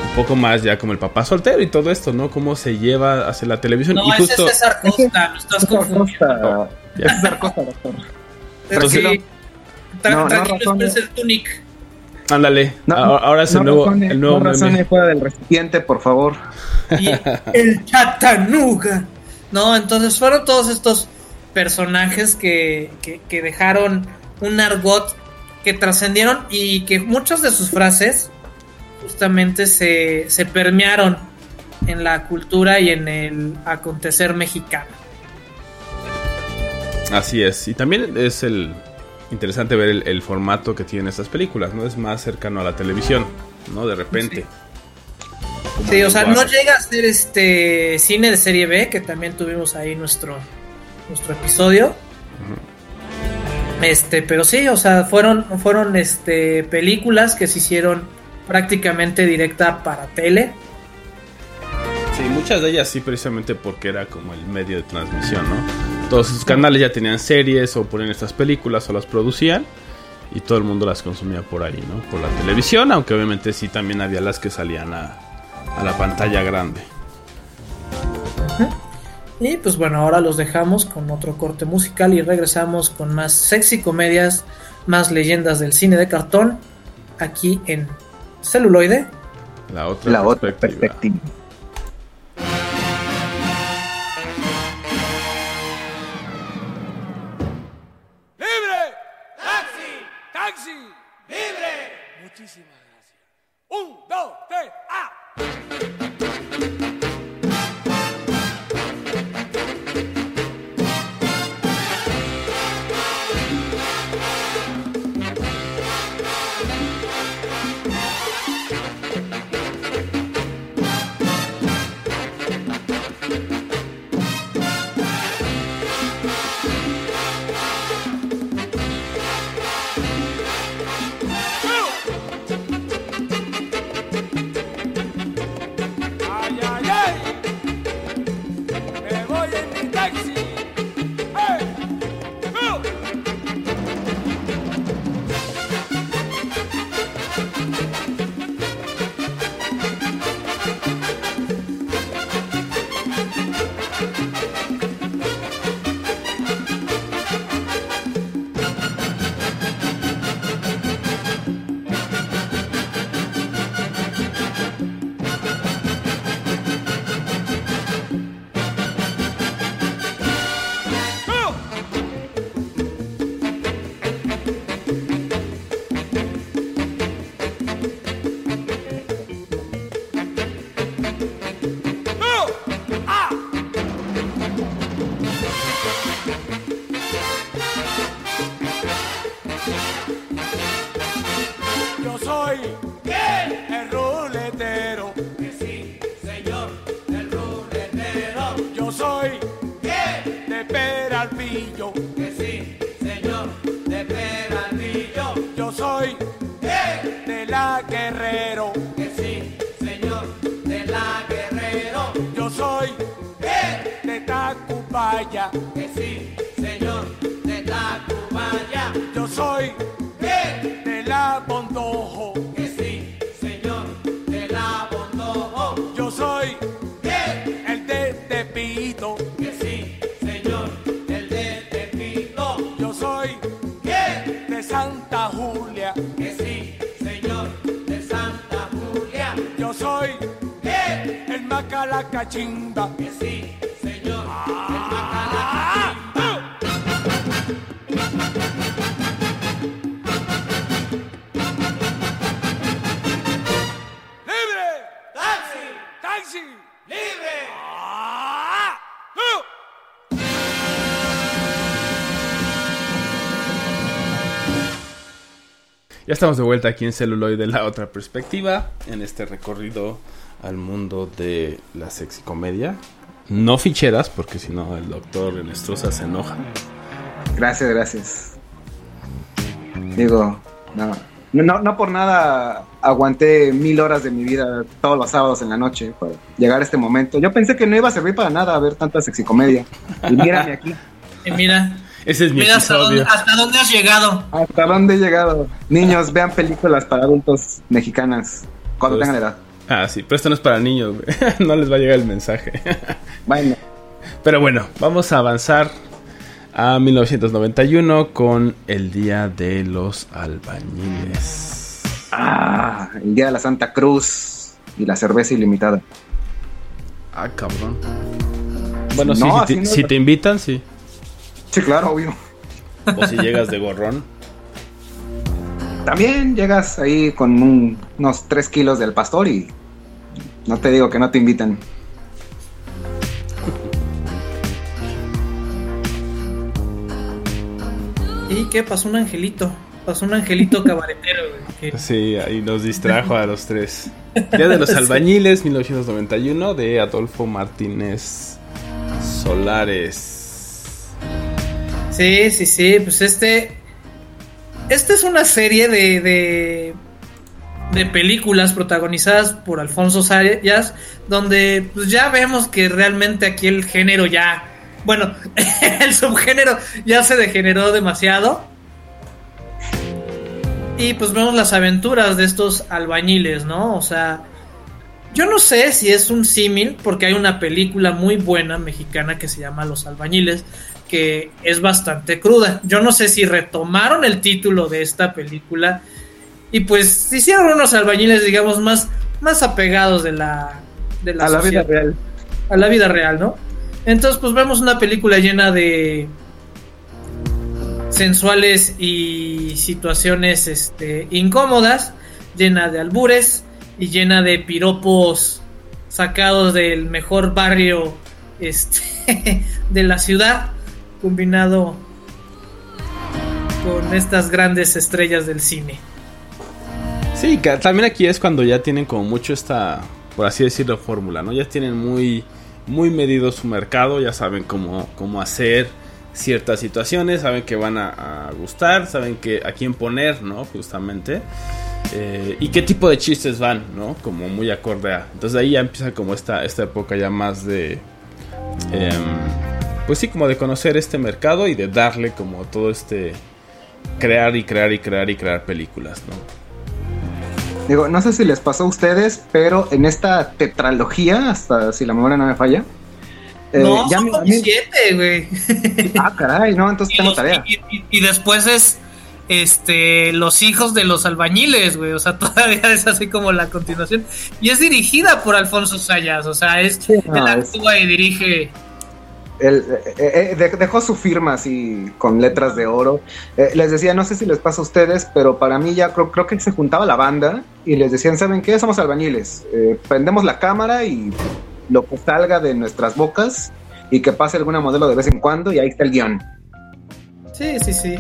un poco más ya como el papá soltero y todo esto, ¿no? Cómo se lleva hacia la televisión. No, y ese justo... es César Costa, lo estás confundiendo. Costa. Ya. César Costa, doctor. Tranquilo. Tra- No, no tranquilo, razones. es el Tunic. Ándale, No, ahora es el no nuevo, razone, el nuevo no razone fuera del recipiente, por favor. y el Chatanuga. No, entonces fueron todos estos personajes que, que, que dejaron un argot que trascendieron y que muchas de sus frases justamente se, se permearon en la cultura y en el acontecer mexicano. Así es, y también es el interesante ver el, el formato que tienen estas películas, ¿no? Es más cercano a la televisión, ¿no? De repente. Como Sí, o sea, no llega a ser este cine de serie B, que también tuvimos ahí nuestro, nuestro episodio. Este, pero sí, o sea, fueron, fueron este películas que se hicieron prácticamente directa para tele. Sí, muchas de ellas sí, precisamente porque era como el medio de transmisión, ¿no? Todos sus canales ya tenían series o ponían estas películas o las producían y todo el mundo las consumía por ahí, ¿no? Por la televisión, aunque obviamente sí también había las que salían a, a la pantalla grande. Y pues bueno, ahora los dejamos con otro corte musical y regresamos con más sexy comedias, más leyendas del cine de cartón, aquí en celuloide. La otra La otra perspectiva. perspectiva. ¡Libre! ¡Taxi! ¡Taxi! ¡Libre! Muchísimas gracias. Un, dos, tres, ¡ah! Ya estamos de vuelta aquí en Celuloide, la otra perspectiva, en este recorrido al mundo de la sexicomedia. No ficheras, porque si no el doctor Enestrosa se enoja. Gracias, gracias. Digo, no, no, no por nada aguanté mil horas de mi vida todos los sábados en la noche para llegar a este momento. Yo pensé que no iba a servir para nada ver tanta sexicomedia. Y mírame aquí. Y mira, Ese es mi mira hasta dónde, episodio. hasta dónde has llegado. ¿Hasta dónde he llegado? Niños, vean películas para adultos mexicanas cuando Pues- tengan edad. Ah, sí, pero esto no es para niños, güey. no les va a llegar el mensaje. Bueno, Pero bueno, vamos a avanzar a 1991 con el Día de los Albañiles. ah, el día de la Santa Cruz y la cerveza ilimitada. Ah, cabrón. Bueno, sí, No, si, así te, no- si te invitan, sí. Sí, claro, obvio. O si llegas de gorrón. También llegas ahí con un- unos 3 kilos del pastor y no te digo que no te invitan. ¿Y qué? Pasó un angelito. Pasó un angelito cabaretero, güey. que- Sí, ahí nos distrajo a los tres. Día de los Albañiles, 1991, de Adolfo Martínez Solares. Sí, sí, sí. Pues este. Esta es una serie de. de, de películas protagonizadas por Alfonso Sayas. Donde pues ya vemos que realmente aquí el género ya. Bueno, el subgénero ya se degeneró demasiado. Y pues vemos las aventuras de estos albañiles, ¿no? O sea, yo no sé si es un símil, porque hay una película muy buena mexicana que se llama Los albañiles, que es bastante cruda. Yo no sé si retomaron el título de esta película y pues hicieron unos albañiles, digamos, más, más apegados de la, de la a la vida real. a la vida real, ¿no? Entonces, pues vemos una película llena de sensuales y situaciones este, incómodas, llena de albures y llena de piropos sacados del mejor barrio este, de la ciudad, combinado con estas grandes estrellas del cine. Sí, también aquí es cuando ya tienen como mucho esta, por así decirlo, fórmula, ¿no? Ya tienen muy, muy medido su mercado, ya saben cómo, cómo hacer ciertas situaciones, saben que van a, a gustar, saben que a quién poner, ¿no? Justamente. Eh, y qué tipo de chistes van, ¿no? Como muy acorde a. Entonces ahí ya empieza como esta, esta época ya más de... em, pues sí, como de conocer este mercado y de darle como todo este... Crear y crear y crear y crear películas, ¿no? Digo, no sé si les pasó a ustedes, pero en esta tetralogía, hasta si la memoria no me falla. eh, no, ya son como mí- siete, güey. Ah, caray, no, entonces tengo los- tarea. Y, y- y después es este los hijos de los albañiles, güey. O sea, todavía es así como la continuación. Y es dirigida por Alfonso Sayas. O sea, es Sí, no, él es- actúa y dirige. Él, eh, eh, de- dejó su firma así con letras de oro. Eh, les decía, no sé si les pasa a ustedes, pero para mí ya creo, creo que se juntaba la banda y les decían, ¿saben qué? Somos albañiles. Prendemos la cámara y lo que salga de nuestras bocas y que pase alguna modelo de vez en cuando y ahí está el guion. Sí, sí, sí.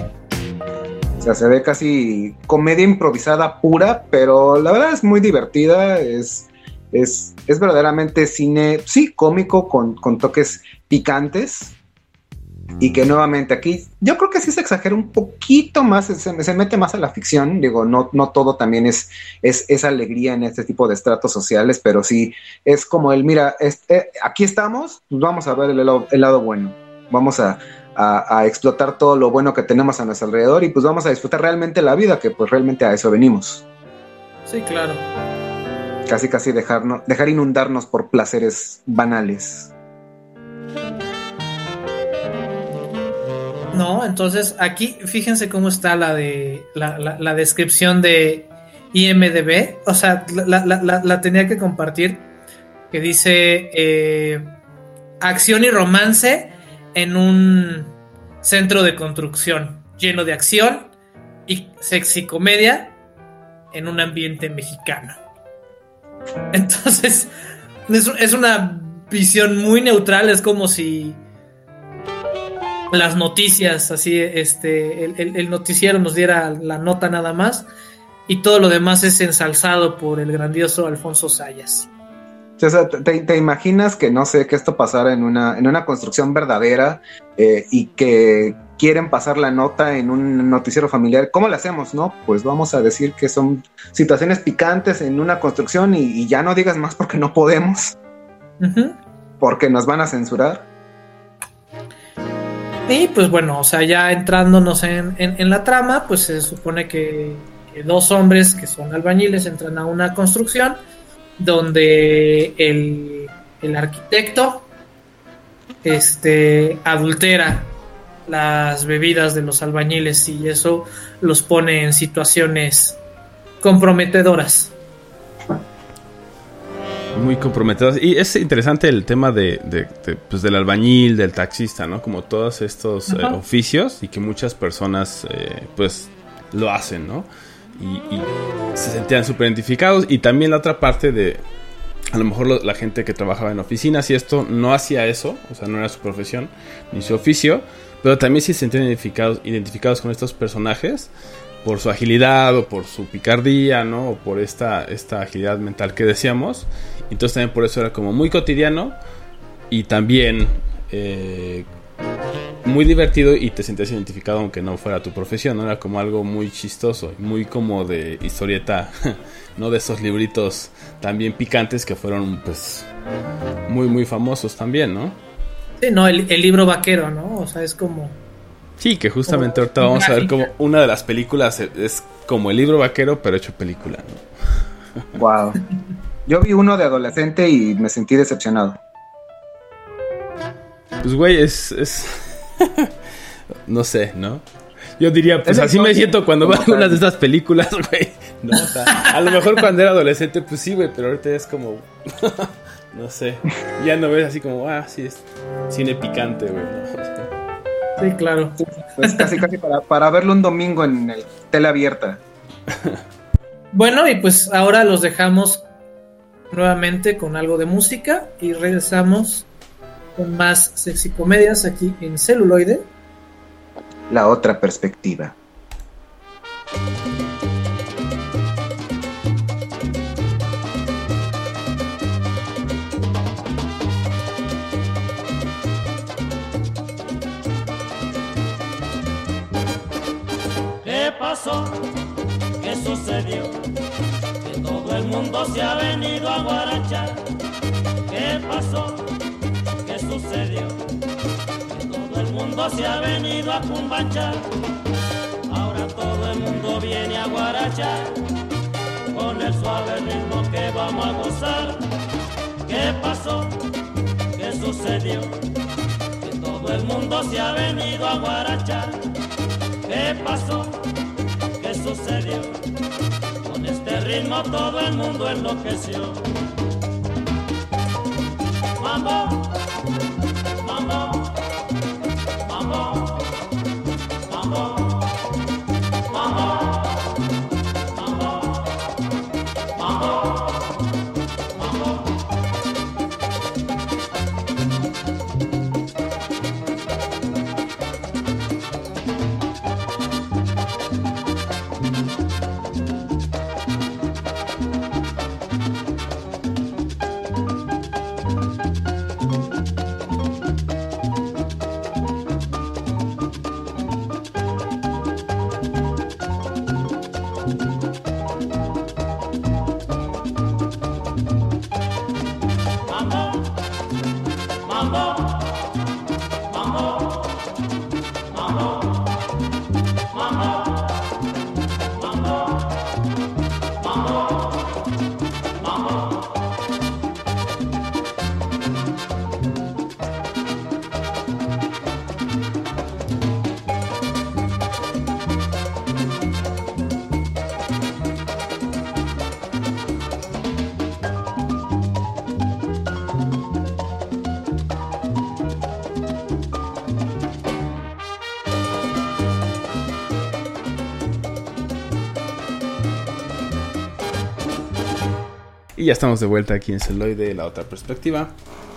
O sea, se ve casi comedia improvisada pura, pero la verdad es muy divertida, es, es, es verdaderamente cine, sí, cómico, con, con toques picantes. Y que nuevamente aquí, yo creo que sí se exagera un poquito más, se, se mete más a la ficción, digo, no, no todo también es, es, es alegría en este tipo de estratos sociales, pero sí es como el, mira, es- eh, aquí estamos, pues vamos a ver el, lado- el lado bueno, vamos a, a, a explotar todo lo bueno que tenemos a nuestro alrededor y pues vamos a disfrutar realmente la vida, que pues realmente a eso venimos. Sí, claro. Casi casi dejarnos, dejar inundarnos por placeres banales. No, entonces aquí fíjense cómo está la de la, la- descripción de IMDB. O sea, la, la- tenía que compartir. Que dice eh, acción y romance en un centro de construcción lleno de acción y sexy comedia en un ambiente mexicano. Entonces, es, es una visión muy neutral, es como si las noticias, así, este, el, noticiero nos diera la nota nada más, y todo lo demás es ensalzado por el grandioso Alfonso Sayas. Te, imaginas que no sé que esto pasara en una, en una construcción verdadera eh, y que quieren pasar la nota en un noticiero familiar. ¿Cómo lo hacemos? No, pues vamos a decir que son situaciones picantes en una construcción y ya no digas más porque no podemos, Porque nos van a censurar. Y pues bueno, o sea, ya entrándonos en, en- en la trama, pues se supone que, que dos hombres que son albañiles entran a una construcción donde el, el arquitecto este, adultera las bebidas de los albañiles y eso los pone en situaciones comprometedoras. Muy comprometidos. Y es interesante el tema de, de- de, pues, del albañil, del taxista, ¿no? Como todos estos eh, oficios y que muchas personas, eh, pues, lo hacen, ¿no? Y, y se sentían súper identificados. Y también la otra parte de, a lo mejor lo- la gente que trabajaba en oficinas y esto no hacía eso, o sea, no era su profesión ni su oficio, pero también se sentían identificados, identificados con estos personajes por su agilidad o por su picardía, ¿no? O por esta, esta agilidad mental que decíamos. Entonces también por eso era como muy cotidiano y también eh, muy divertido y te sentías identificado aunque no fuera tu profesión, ¿no? Era como algo muy chistoso, muy como de historieta, ¿no? De esos libritos también picantes que fueron pues muy muy famosos también, ¿no? Sí, no, el, el libro vaquero, ¿no? O sea, es como... Sí, que justamente ahorita vamos a ver como una de las películas es- es como el libro vaquero pero hecho película, ¿no? Wow. Yo vi uno de adolescente y me sentí decepcionado. Pues, güey, es. es... no sé, ¿no? Yo diría, pues así me siento cuando veo algunas de estas películas, güey. No, o sea, a lo mejor cuando era adolescente, pues sí, güey, pero ahorita es como. no sé. Ya no ves así como, ah, sí, es cine picante, güey. ¿no? Sí, claro. Es casi casi para, para verlo un domingo en el tele abierta. Bueno, y pues ahora los dejamos nuevamente con algo de música y regresamos con más sexy comedias aquí en celuloide. La otra perspectiva. Pasó? ¿Qué sucedió? Que todo el mundo se ha venido a guarachar. ¿Qué pasó? ¿Qué sucedió? Que todo el mundo se ha venido a cumbachar. Ahora todo el mundo viene a guarachar. Con el suave ritmo que vamos a gozar. ¿Qué pasó? ¿Qué sucedió? Que todo el mundo se ha venido a guarachar. ¿Qué pasó? Con este ritmo todo el mundo enloqueció. Mambo, Y ya estamos de vuelta aquí en Celoide, la otra perspectiva.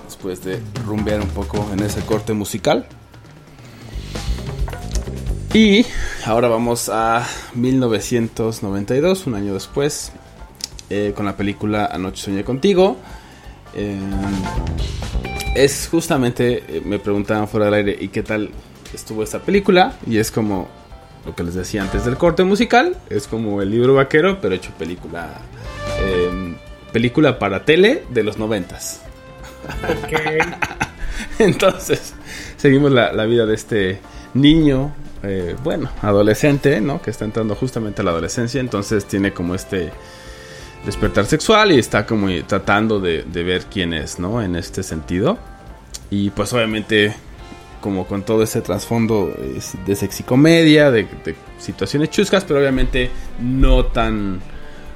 Después de rumbear un poco en ese corte musical. Y ahora vamos a 1992, un año después, eh, con la película Anoche Soñé Contigo. Eh, es justamente, eh, me preguntaban fuera del aire, ¿y qué tal estuvo esta película? Y es como lo que les decía antes del corte musical, es como el libro vaquero, pero hecho película. Película para tele de los noventas. Entonces, seguimos la, la vida de este niño, eh, bueno, adolescente, ¿no? Que está entrando justamente a la adolescencia, entonces tiene como este despertar sexual y está como tratando de, de ver quién es, ¿no? En este sentido. Y pues obviamente, como con todo ese trasfondo de sexicomedia, de, de situaciones chuscas, pero obviamente no tan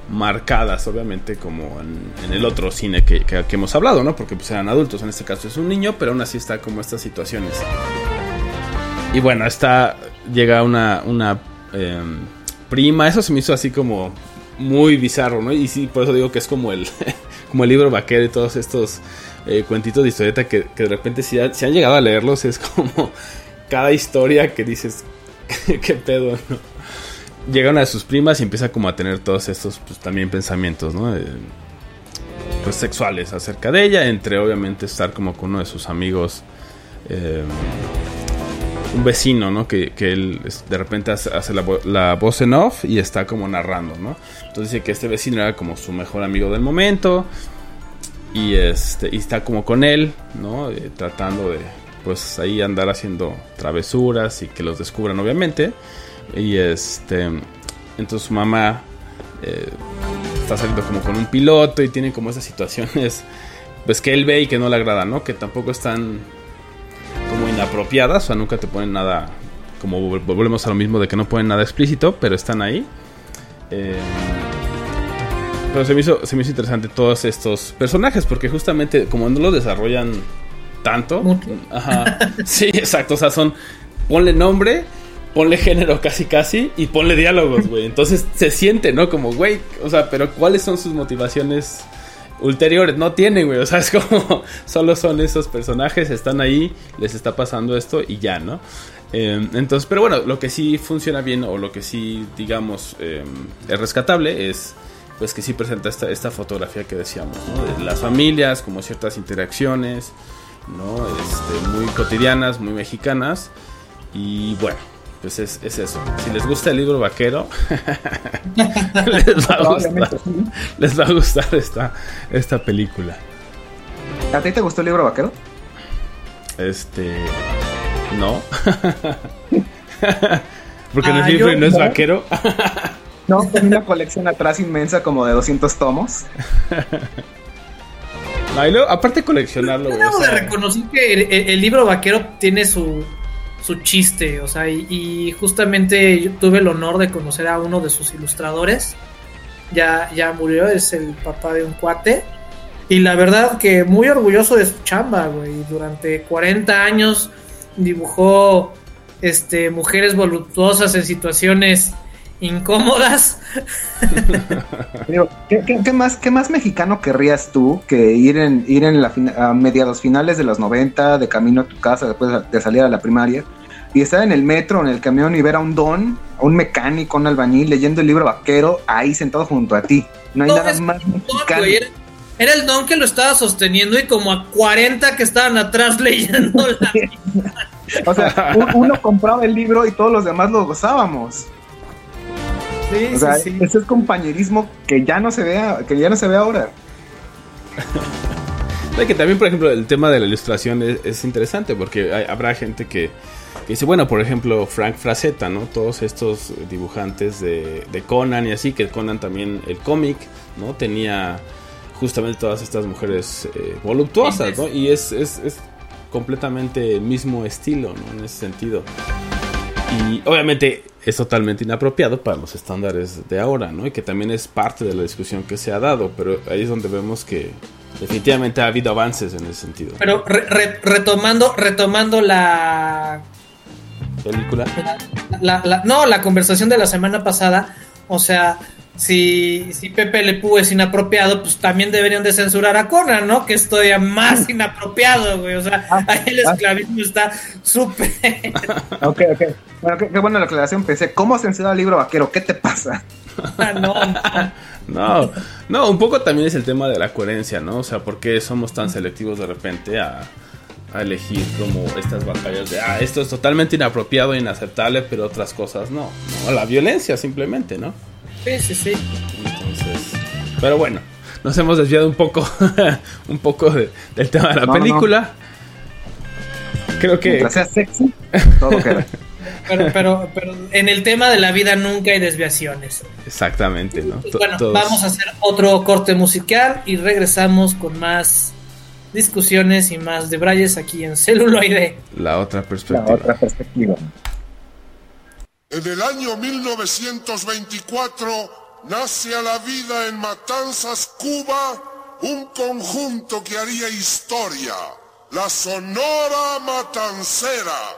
marcadas, obviamente, como en, el otro cine que, que- hemos hablado, ¿no? Porque pues eran adultos, en este caso es un niño, pero aún así está como estas situaciones. Y bueno, está. Llega una, una em, prima. Eso se me hizo así como muy bizarro, ¿no? Y sí, por eso digo que es como el, como el libro vaquero y todos estos eh, cuentitos de historieta que, que de repente, si, ha- si han llegado a leerlos, es como cada historia que dices, ¿qué pedo, no? Llega una de sus primas y empieza como a tener todos estos, pues también pensamientos, ¿no? Eh, pues sexuales acerca de ella, entre obviamente estar como con uno de sus amigos. em, un vecino, ¿no? Que, que él de repente hace, la, la voz en off y está como narrando, ¿no? Entonces dice que este vecino era como su mejor amigo del momento y este y está como con él, ¿no? Eh, tratando de pues ahí andar haciendo travesuras y que los descubran obviamente y este entonces su mamá eh, está saliendo como con un piloto y tiene como esas situaciones pues que él ve y que no le agrada, ¿no? Que tampoco están como inapropiadas, o sea, nunca te ponen nada, como vol- volvemos a lo mismo de que no ponen nada explícito, pero están ahí. Eh, pero se me, hizo, se me hizo interesante todos estos personajes, porque justamente como no lo desarrollan tanto, ajá, sí, exacto, o sea, son, ponle nombre, ponle género casi casi y ponle diálogos, güey, entonces se siente, ¿no? Como, güey, o sea, pero ¿cuáles son sus motivaciones? ulteriores no tienen, güey. O sea, es como solo son esos personajes, están ahí, les está pasando esto y ya, ¿no? Eh, entonces, pero bueno, lo que sí funciona bien o lo que sí, digamos, eh, es rescatable es pues que sí presenta esta, esta fotografía que decíamos, ¿no? De las familias, como ciertas interacciones, ¿no? Este, muy cotidianas, muy mexicanas. Y bueno, pues es, es eso. Si les gusta el libro vaquero, les va a gustar, sí. les va a gustar esta, esta película. ¿A ti te gustó el libro vaquero? Este. No. Porque no Ah, es libro y no es no. vaquero. No, tenía una colección atrás inmensa como de 200 tomos. No, y luego, aparte coleccionarlo, debo de reconocer que el, el- el libro vaquero tiene su, su chiste, o sea, y, justamente yo tuve el honor de conocer a uno de sus ilustradores. Ya, ya murió, es el papá de un cuate. Y la verdad que muy orgulloso de su chamba, güey. Durante 40 años dibujó este, mujeres voluptuosas en situaciones incómodas. Digo, ¿qué, qué- qué más, ¿Qué más mexicano querrías tú que ir en, ir en la a mediados finales de los 90, de camino a tu casa después de salir a la primaria, y estar en el metro, en el camión y ver a un don, a un mecánico, un albañil leyendo el libro vaquero ahí sentado junto a ti? No hay No, nada más mexicano. era, era el don que lo estaba sosteniendo y como a 40 que estaban atrás leyendo la... O sea, un- uno compraba el libro y todos los demás lo gozábamos. Sí, O sea, sí, sí. ese es compañerismo que ya no se ve, a- que ya no se ve ahora. de que también, por ejemplo, el tema de la ilustración es, es interesante porque hay- habrá gente que, que dice, bueno, por ejemplo, Frank Frazetta, ¿no? Todos estos dibujantes de, de Conan y así, que Conan también, el cómic, ¿no? Tenía justamente todas estas mujeres eh, voluptuosas, ¿no? Y es, es, es completamente el mismo estilo, ¿no? En ese sentido. Y obviamente es totalmente inapropiado para los estándares de ahora, ¿no? Y que también es parte de la discusión que se ha dado, pero ahí es donde vemos que definitivamente ha habido avances en ese sentido. Pero re- re- retomando, retomando la, película. la- la- no, la conversación de la semana pasada, o sea, si, si Pepe Le Pew es inapropiado, pues también deberían de censurar a Conan, ¿no? Que es todavía más inapropiado, güey. O sea, Ah, ahí el ah. esclavismo está súper... Ok, ok. Bueno, qué, qué buena la aclaración. Pensé, ¿cómo censurar el libro vaquero? ¿Qué te pasa? no, no. No, no, un poco también es el tema de la coherencia, ¿no? O sea, ¿por qué somos tan selectivos de repente a, a elegir como estas batallas de, ah, esto es totalmente inapropiado, inaceptable, pero otras cosas no? No, la violencia simplemente, ¿no? Sí, sí, sí. Entonces, pero bueno, nos hemos desviado un poco, un poco de- del tema de la No, no, no. película. Creo que Mientras sea sexy, todo queda. Pero, pero, pero en el tema de la vida nunca hay desviaciones. exactamente, ¿no? To- bueno, todos- vamos a hacer otro corte musical y regresamos con más discusiones y más debrayes aquí en celuloide. la otra La perspectiva. otra perspectiva. En el año 1924 nace a la vida en Matanzas, Cuba, un conjunto que haría historia, la Sonora Matancera.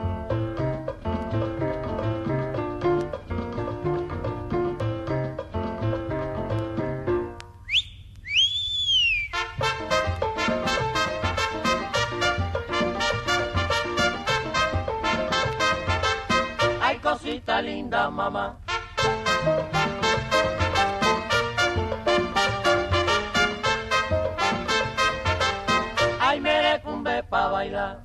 Mamá. Ay, merecumbe pa' bailar.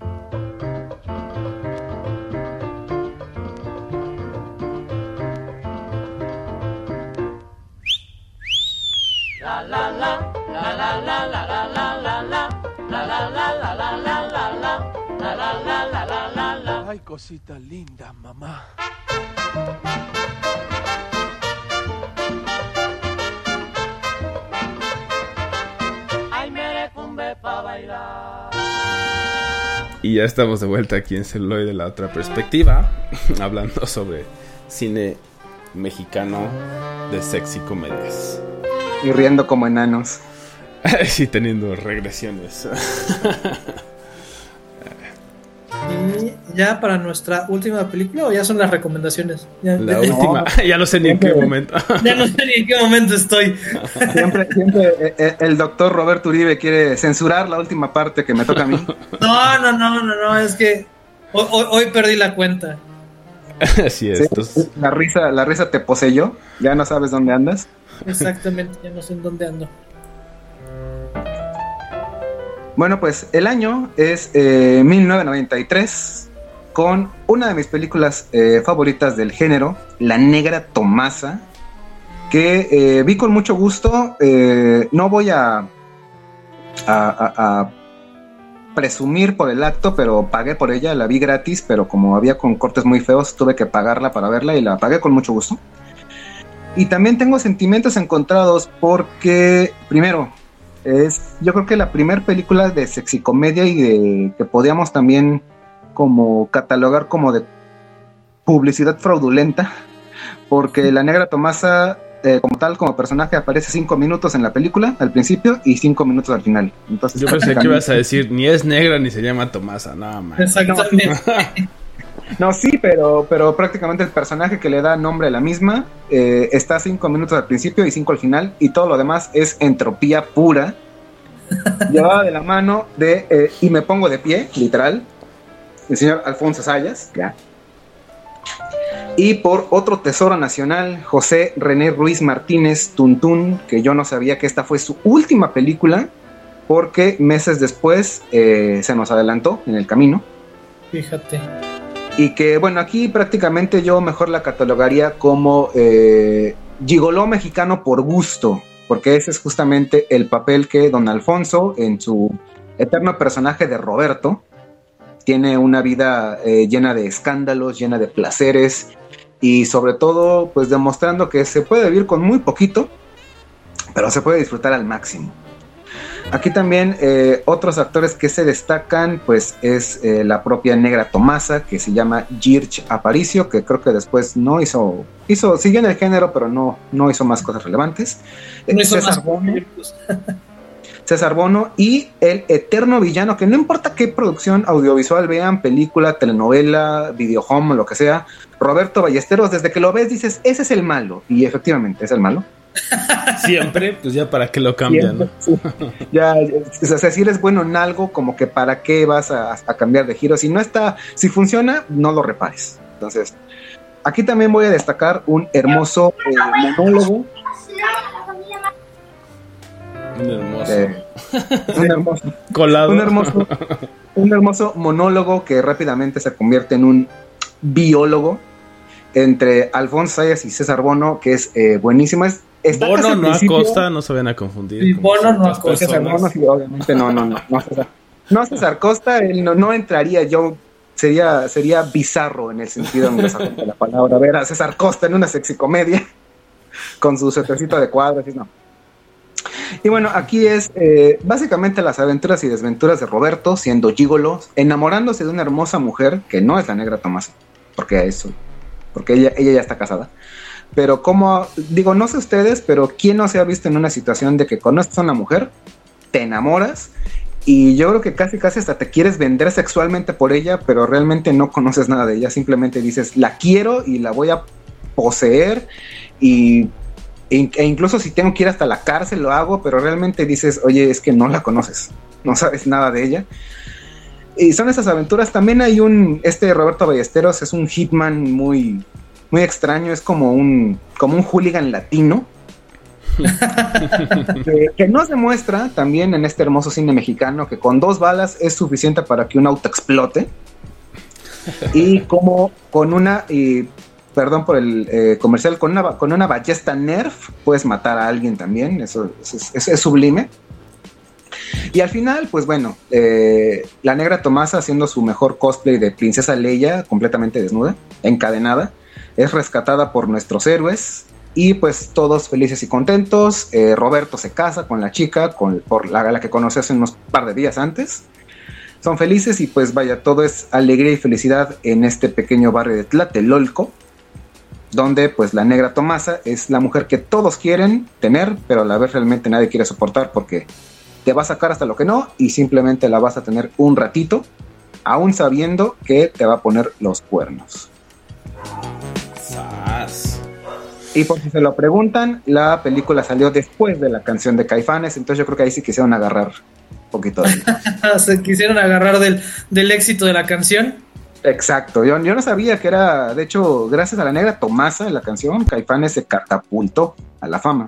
La la la, la la la la la la la la, la la la la la la la la, la la la la la. Ay, cosita linda, mamá. Ya estamos de vuelta aquí en Celuloide de la otra perspectiva, hablando sobre cine mexicano de sexy comedias. Y riendo como enanos. sí, teniendo regresiones. Ya para nuestra última película o ya son las recomendaciones. Ya, La última, ya no sé ni en qué momento. ya no sé ni en qué momento estoy. Siempre, siempre eh, eh, el doctor Roberto Uribe quiere censurar la última parte que me toca a mí. No, no, no, no, no, es que hoy, hoy- hoy perdí la cuenta. Así es. Sí, entonces, La risa, la risa te poseyó, ya no sabes dónde andas. Exactamente, ya no sé en dónde ando. Bueno, pues el año es eh, 1993 con una de mis películas eh, favoritas del género, La Negra Tomasa, que eh, vi con mucho gusto. Eh, no voy a, presumir por el acto, pero pagué por ella, la vi gratis, pero como había con cortes muy feos, tuve que pagarla para verla y la pagué con mucho gusto. Y también tengo sentimientos encontrados porque, primero, es yo creo que la primera película de sexicomedia y de que podíamos también como catalogar como de publicidad fraudulenta, porque la negra Tomasa, eh, como tal, como personaje, aparece cinco minutos en la película al principio y cinco minutos al final. Entonces, Yo pensé que ibas a decir, ni es negra ni se llama Tomasa, nada más. Exactamente. No, sí, pero, pero prácticamente el personaje que le da nombre a la misma eh, está cinco minutos al principio y cinco al final, y todo lo demás es entropía pura, llevada de la mano de, eh, y me pongo de pie, literal, el señor Alfonso Sayas, ya. Y por otro tesoro nacional, José René Ruiz Martínez Tuntún, que yo no sabía que esta fue su última película, porque meses después eh, se nos adelantó en el camino. Fíjate. Y que, bueno, aquí prácticamente yo mejor la catalogaría como eh, gigoló mexicano por gusto, porque ese es justamente el papel que don Alfonso, en su eterno personaje de Roberto, tiene una vida eh, llena de escándalos, llena de placeres y sobre todo, pues demostrando que se puede vivir con muy poquito, pero se puede disfrutar al máximo. Aquí también eh, otros actores que se destacan, pues es eh, la propia Negra Tomasa, que se llama Girch Aparicio, que creo que después no hizo, hizo, siguió en el género, pero no, no hizo más cosas relevantes. No hizo César más Bono. César Bono y el eterno villano, que no importa qué producción audiovisual vean, película, telenovela, videohome, lo que sea, Roberto Ballesteros, desde que lo ves dices, ese es el malo, y efectivamente es el malo. Siempre, pues ya para qué lo cambian, ¿no? Sí. Ya, o sea, si eres bueno en algo, como que para qué vas a, a cambiar de giro. Si no está, si funciona, no lo repares. Entonces, aquí también voy a destacar un hermoso eh, monólogo. Un hermoso. eh, un hermoso, Colado. un hermoso, un hermoso monólogo que rápidamente se convierte en un biólogo entre Alfonso Sayas y César Bono, que es eh, buenísimo. Es, está Bono no principio- acosta, no se vayan a confundir. Bono no acosta, César. Bono, sí, obviamente no, no, no, no César, no César Costa, él no, no entraría, yo sería, sería bizarro en el sentido anglosajón de la palabra, ver a César Costa en una sexicomedia con su setecito de cuadros, y no. Y bueno, aquí es eh, básicamente las aventuras y desventuras de Roberto siendo gigolo, enamorándose de una hermosa mujer que no es la negra Tomasa, porque eso, porque ella, ella ya está casada. Pero como, digo, no sé ustedes, pero ¿quién no se ha visto en una situación de que conoces a una mujer, te enamoras y yo creo que casi casi hasta te quieres vender sexualmente por ella, pero realmente no conoces nada de ella, simplemente dices, la quiero y la voy a poseer y e e incluso si tengo que ir hasta la cárcel lo hago, pero realmente dices, oye, es que no la conoces, no sabes nada de ella. Y son esas aventuras. También hay un, este Roberto Ballesteros es un hitman muy, muy extraño, es como un, como un hooligan latino. que, que no se muestra también en este hermoso cine mexicano que con dos balas es suficiente para que un auto explote. Y como con una, y perdón por el eh, comercial, con una, con una ballesta Nerf puedes matar a alguien también, eso, eso es, es- es sublime. Y al final, pues bueno, eh, la negra Tomasa haciendo su mejor cosplay de princesa Leia, completamente desnuda, encadenada, es rescatada por nuestros héroes y pues todos felices y contentos. Eh, Roberto se casa con la chica, con, por la, la que conoce hace unos par de días antes. Son felices y pues vaya, todo es alegría y felicidad en este pequeño barrio de Tlatelolco, donde pues la negra Tomasa es la mujer que todos quieren tener, pero a la vez realmente nadie quiere soportar porque te va a sacar hasta lo que no y simplemente la vas a tener un ratito, aún sabiendo que te va a poner los cuernos. Sas. Y por si se lo preguntan, la película salió después de la canción de Caifanes, entonces yo creo que ahí sí quisieron agarrar un poquito de... Se quisieron agarrar del, del éxito de la canción. Exacto, yo, yo no sabía que era, de hecho, gracias a la negra Tomasa, la canción, Caifanes se catapultó a la fama.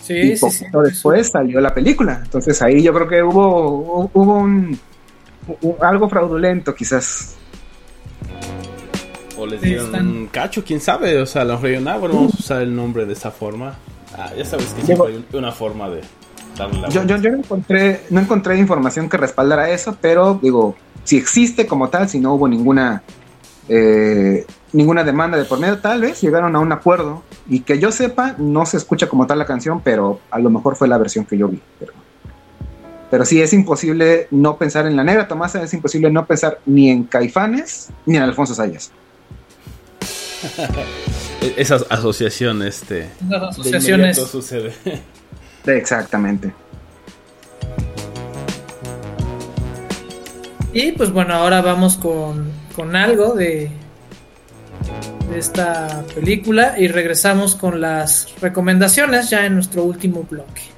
Sí, y sí, después salió la película. Entonces ahí yo creo que hubo, hubo un, un- algo fraudulento quizás. O les dieron un cacho, quién sabe. O sea, los rellenaron, bueno, vamos a usar el nombre de esa forma. Ah, ya sabes que siempre hay una forma de darle la Yo, vuelta. yo, yo no encontré, no encontré información que respaldara eso, pero digo, si existe como tal, si no hubo ninguna, eh, ninguna demanda de por medio, tal vez llegaron a un acuerdo y que yo sepa, no se escucha como tal la canción, pero a lo mejor fue la versión que yo vi. Pero, pero sí, es imposible no pensar en La Negra Tomasa, es imposible no pensar ni en Caifanes ni en Alfonso Sayas. Esa asociación, este. Asociación sucede. Exactamente. Y pues bueno, ahora vamos con, con algo de, de esta película y regresamos con las recomendaciones ya en nuestro último bloque.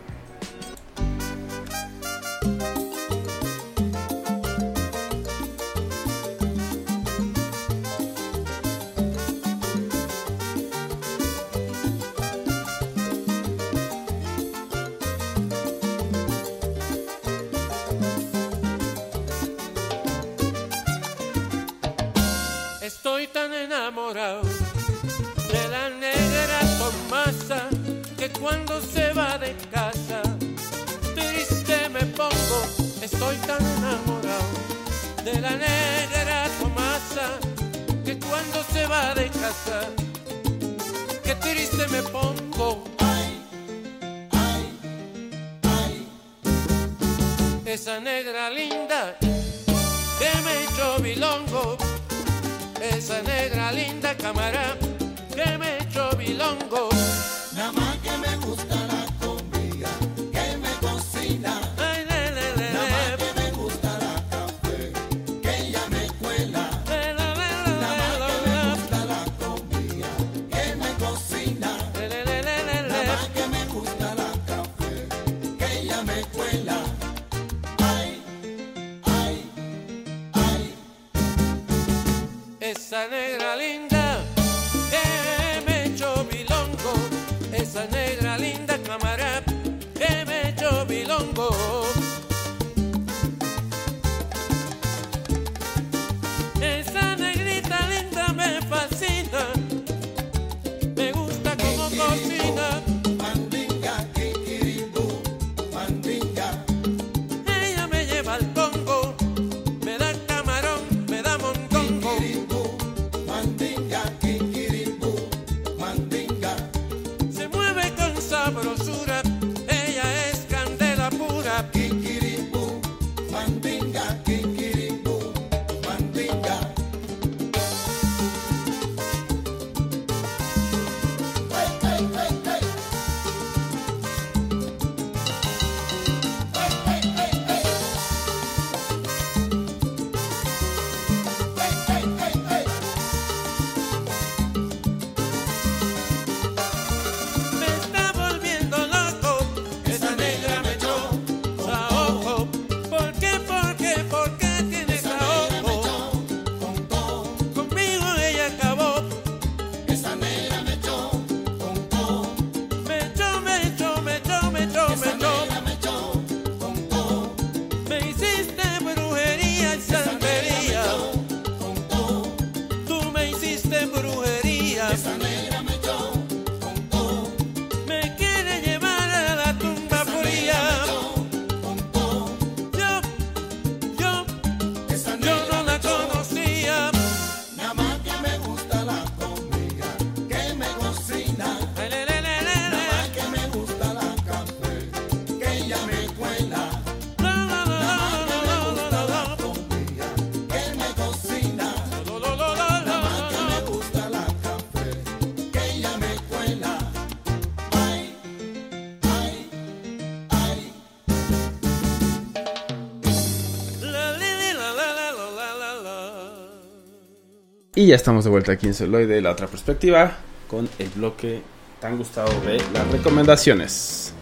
Y ya estamos de vuelta aquí en Celoide, la otra perspectiva, con el bloque tan gustado de las recomendaciones.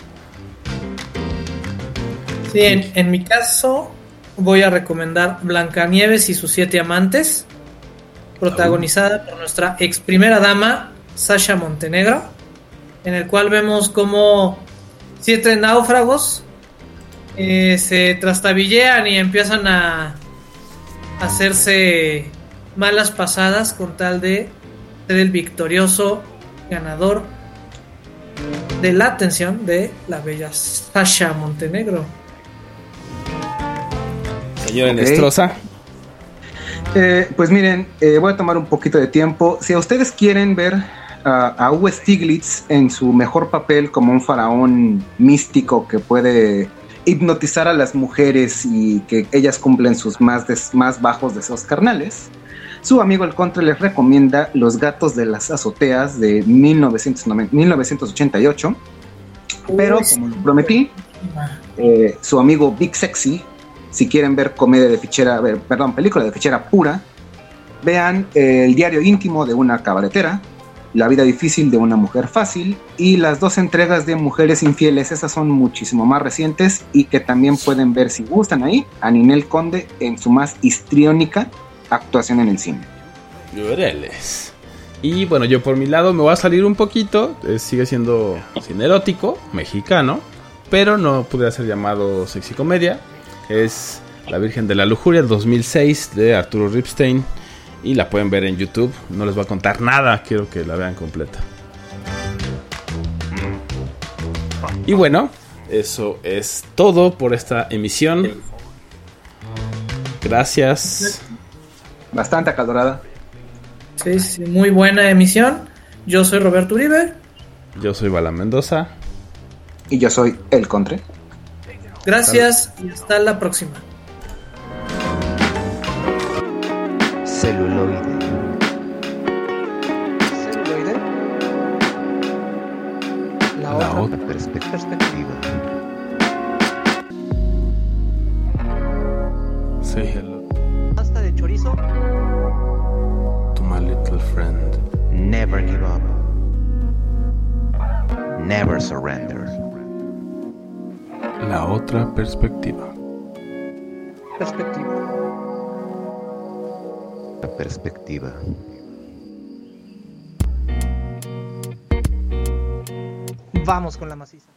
Sí, en, mi caso voy a recomendar Blancanieves y sus siete amantes, protagonizada por nuestra ex primera dama, Sasha Montenegro, en el cual vemos como siete náufragos eh, se trastabillean y empiezan a hacerse malas pasadas con tal de ser el victorioso ganador de la atención de la bella Sasha Montenegro. Señor Nestroza. Okay. Eh, pues miren, eh, voy a tomar un poquito de tiempo. Si ustedes quieren ver a Hugo Stiglitz en su mejor papel como un faraón místico que puede hipnotizar a las mujeres y que ellas cumplen sus más, más bajos deseos carnales, su amigo el Contra les recomienda Los gatos de las azoteas de 1990 1988. Pero como lo prometí, eh, su amigo Big Sexy, si quieren ver comedia de fichera, perdón, película de fichera pura, vean eh, el diario íntimo de una cabaretera, la vida difícil de una mujer fácil y las dos entregas de Mujeres Infieles, esas son muchísimo más recientes y que también pueden ver si gustan ahí a Ninel Conde en su más histriónica actuación en el cine. Y bueno, yo por mi lado me voy a salir un poquito. eh, sigue siendo cine erótico, mexicano. Pero no pudiera ser llamado sexy comedia. Es La Virgen de la Lujuria 2006 de Arturo Ripstein. Y la pueden ver en YouTube. No les voy a contar nada. Quiero que la vean completa. Y bueno, eso es todo por esta emisión. Gracias. Bastante acalorada. Sí, sí, muy buena emisión. Yo soy Roberto Uribe. Yo soy Bala Mendoza. Y yo soy el Contre. Gracias y hasta la próxima. Celuloide. celuloide. La, La otra, otra perspe- perspectiva. Never give up. Never surrender. La otra perspectiva. Perspectiva. La perspectiva. Vamos con la maciza.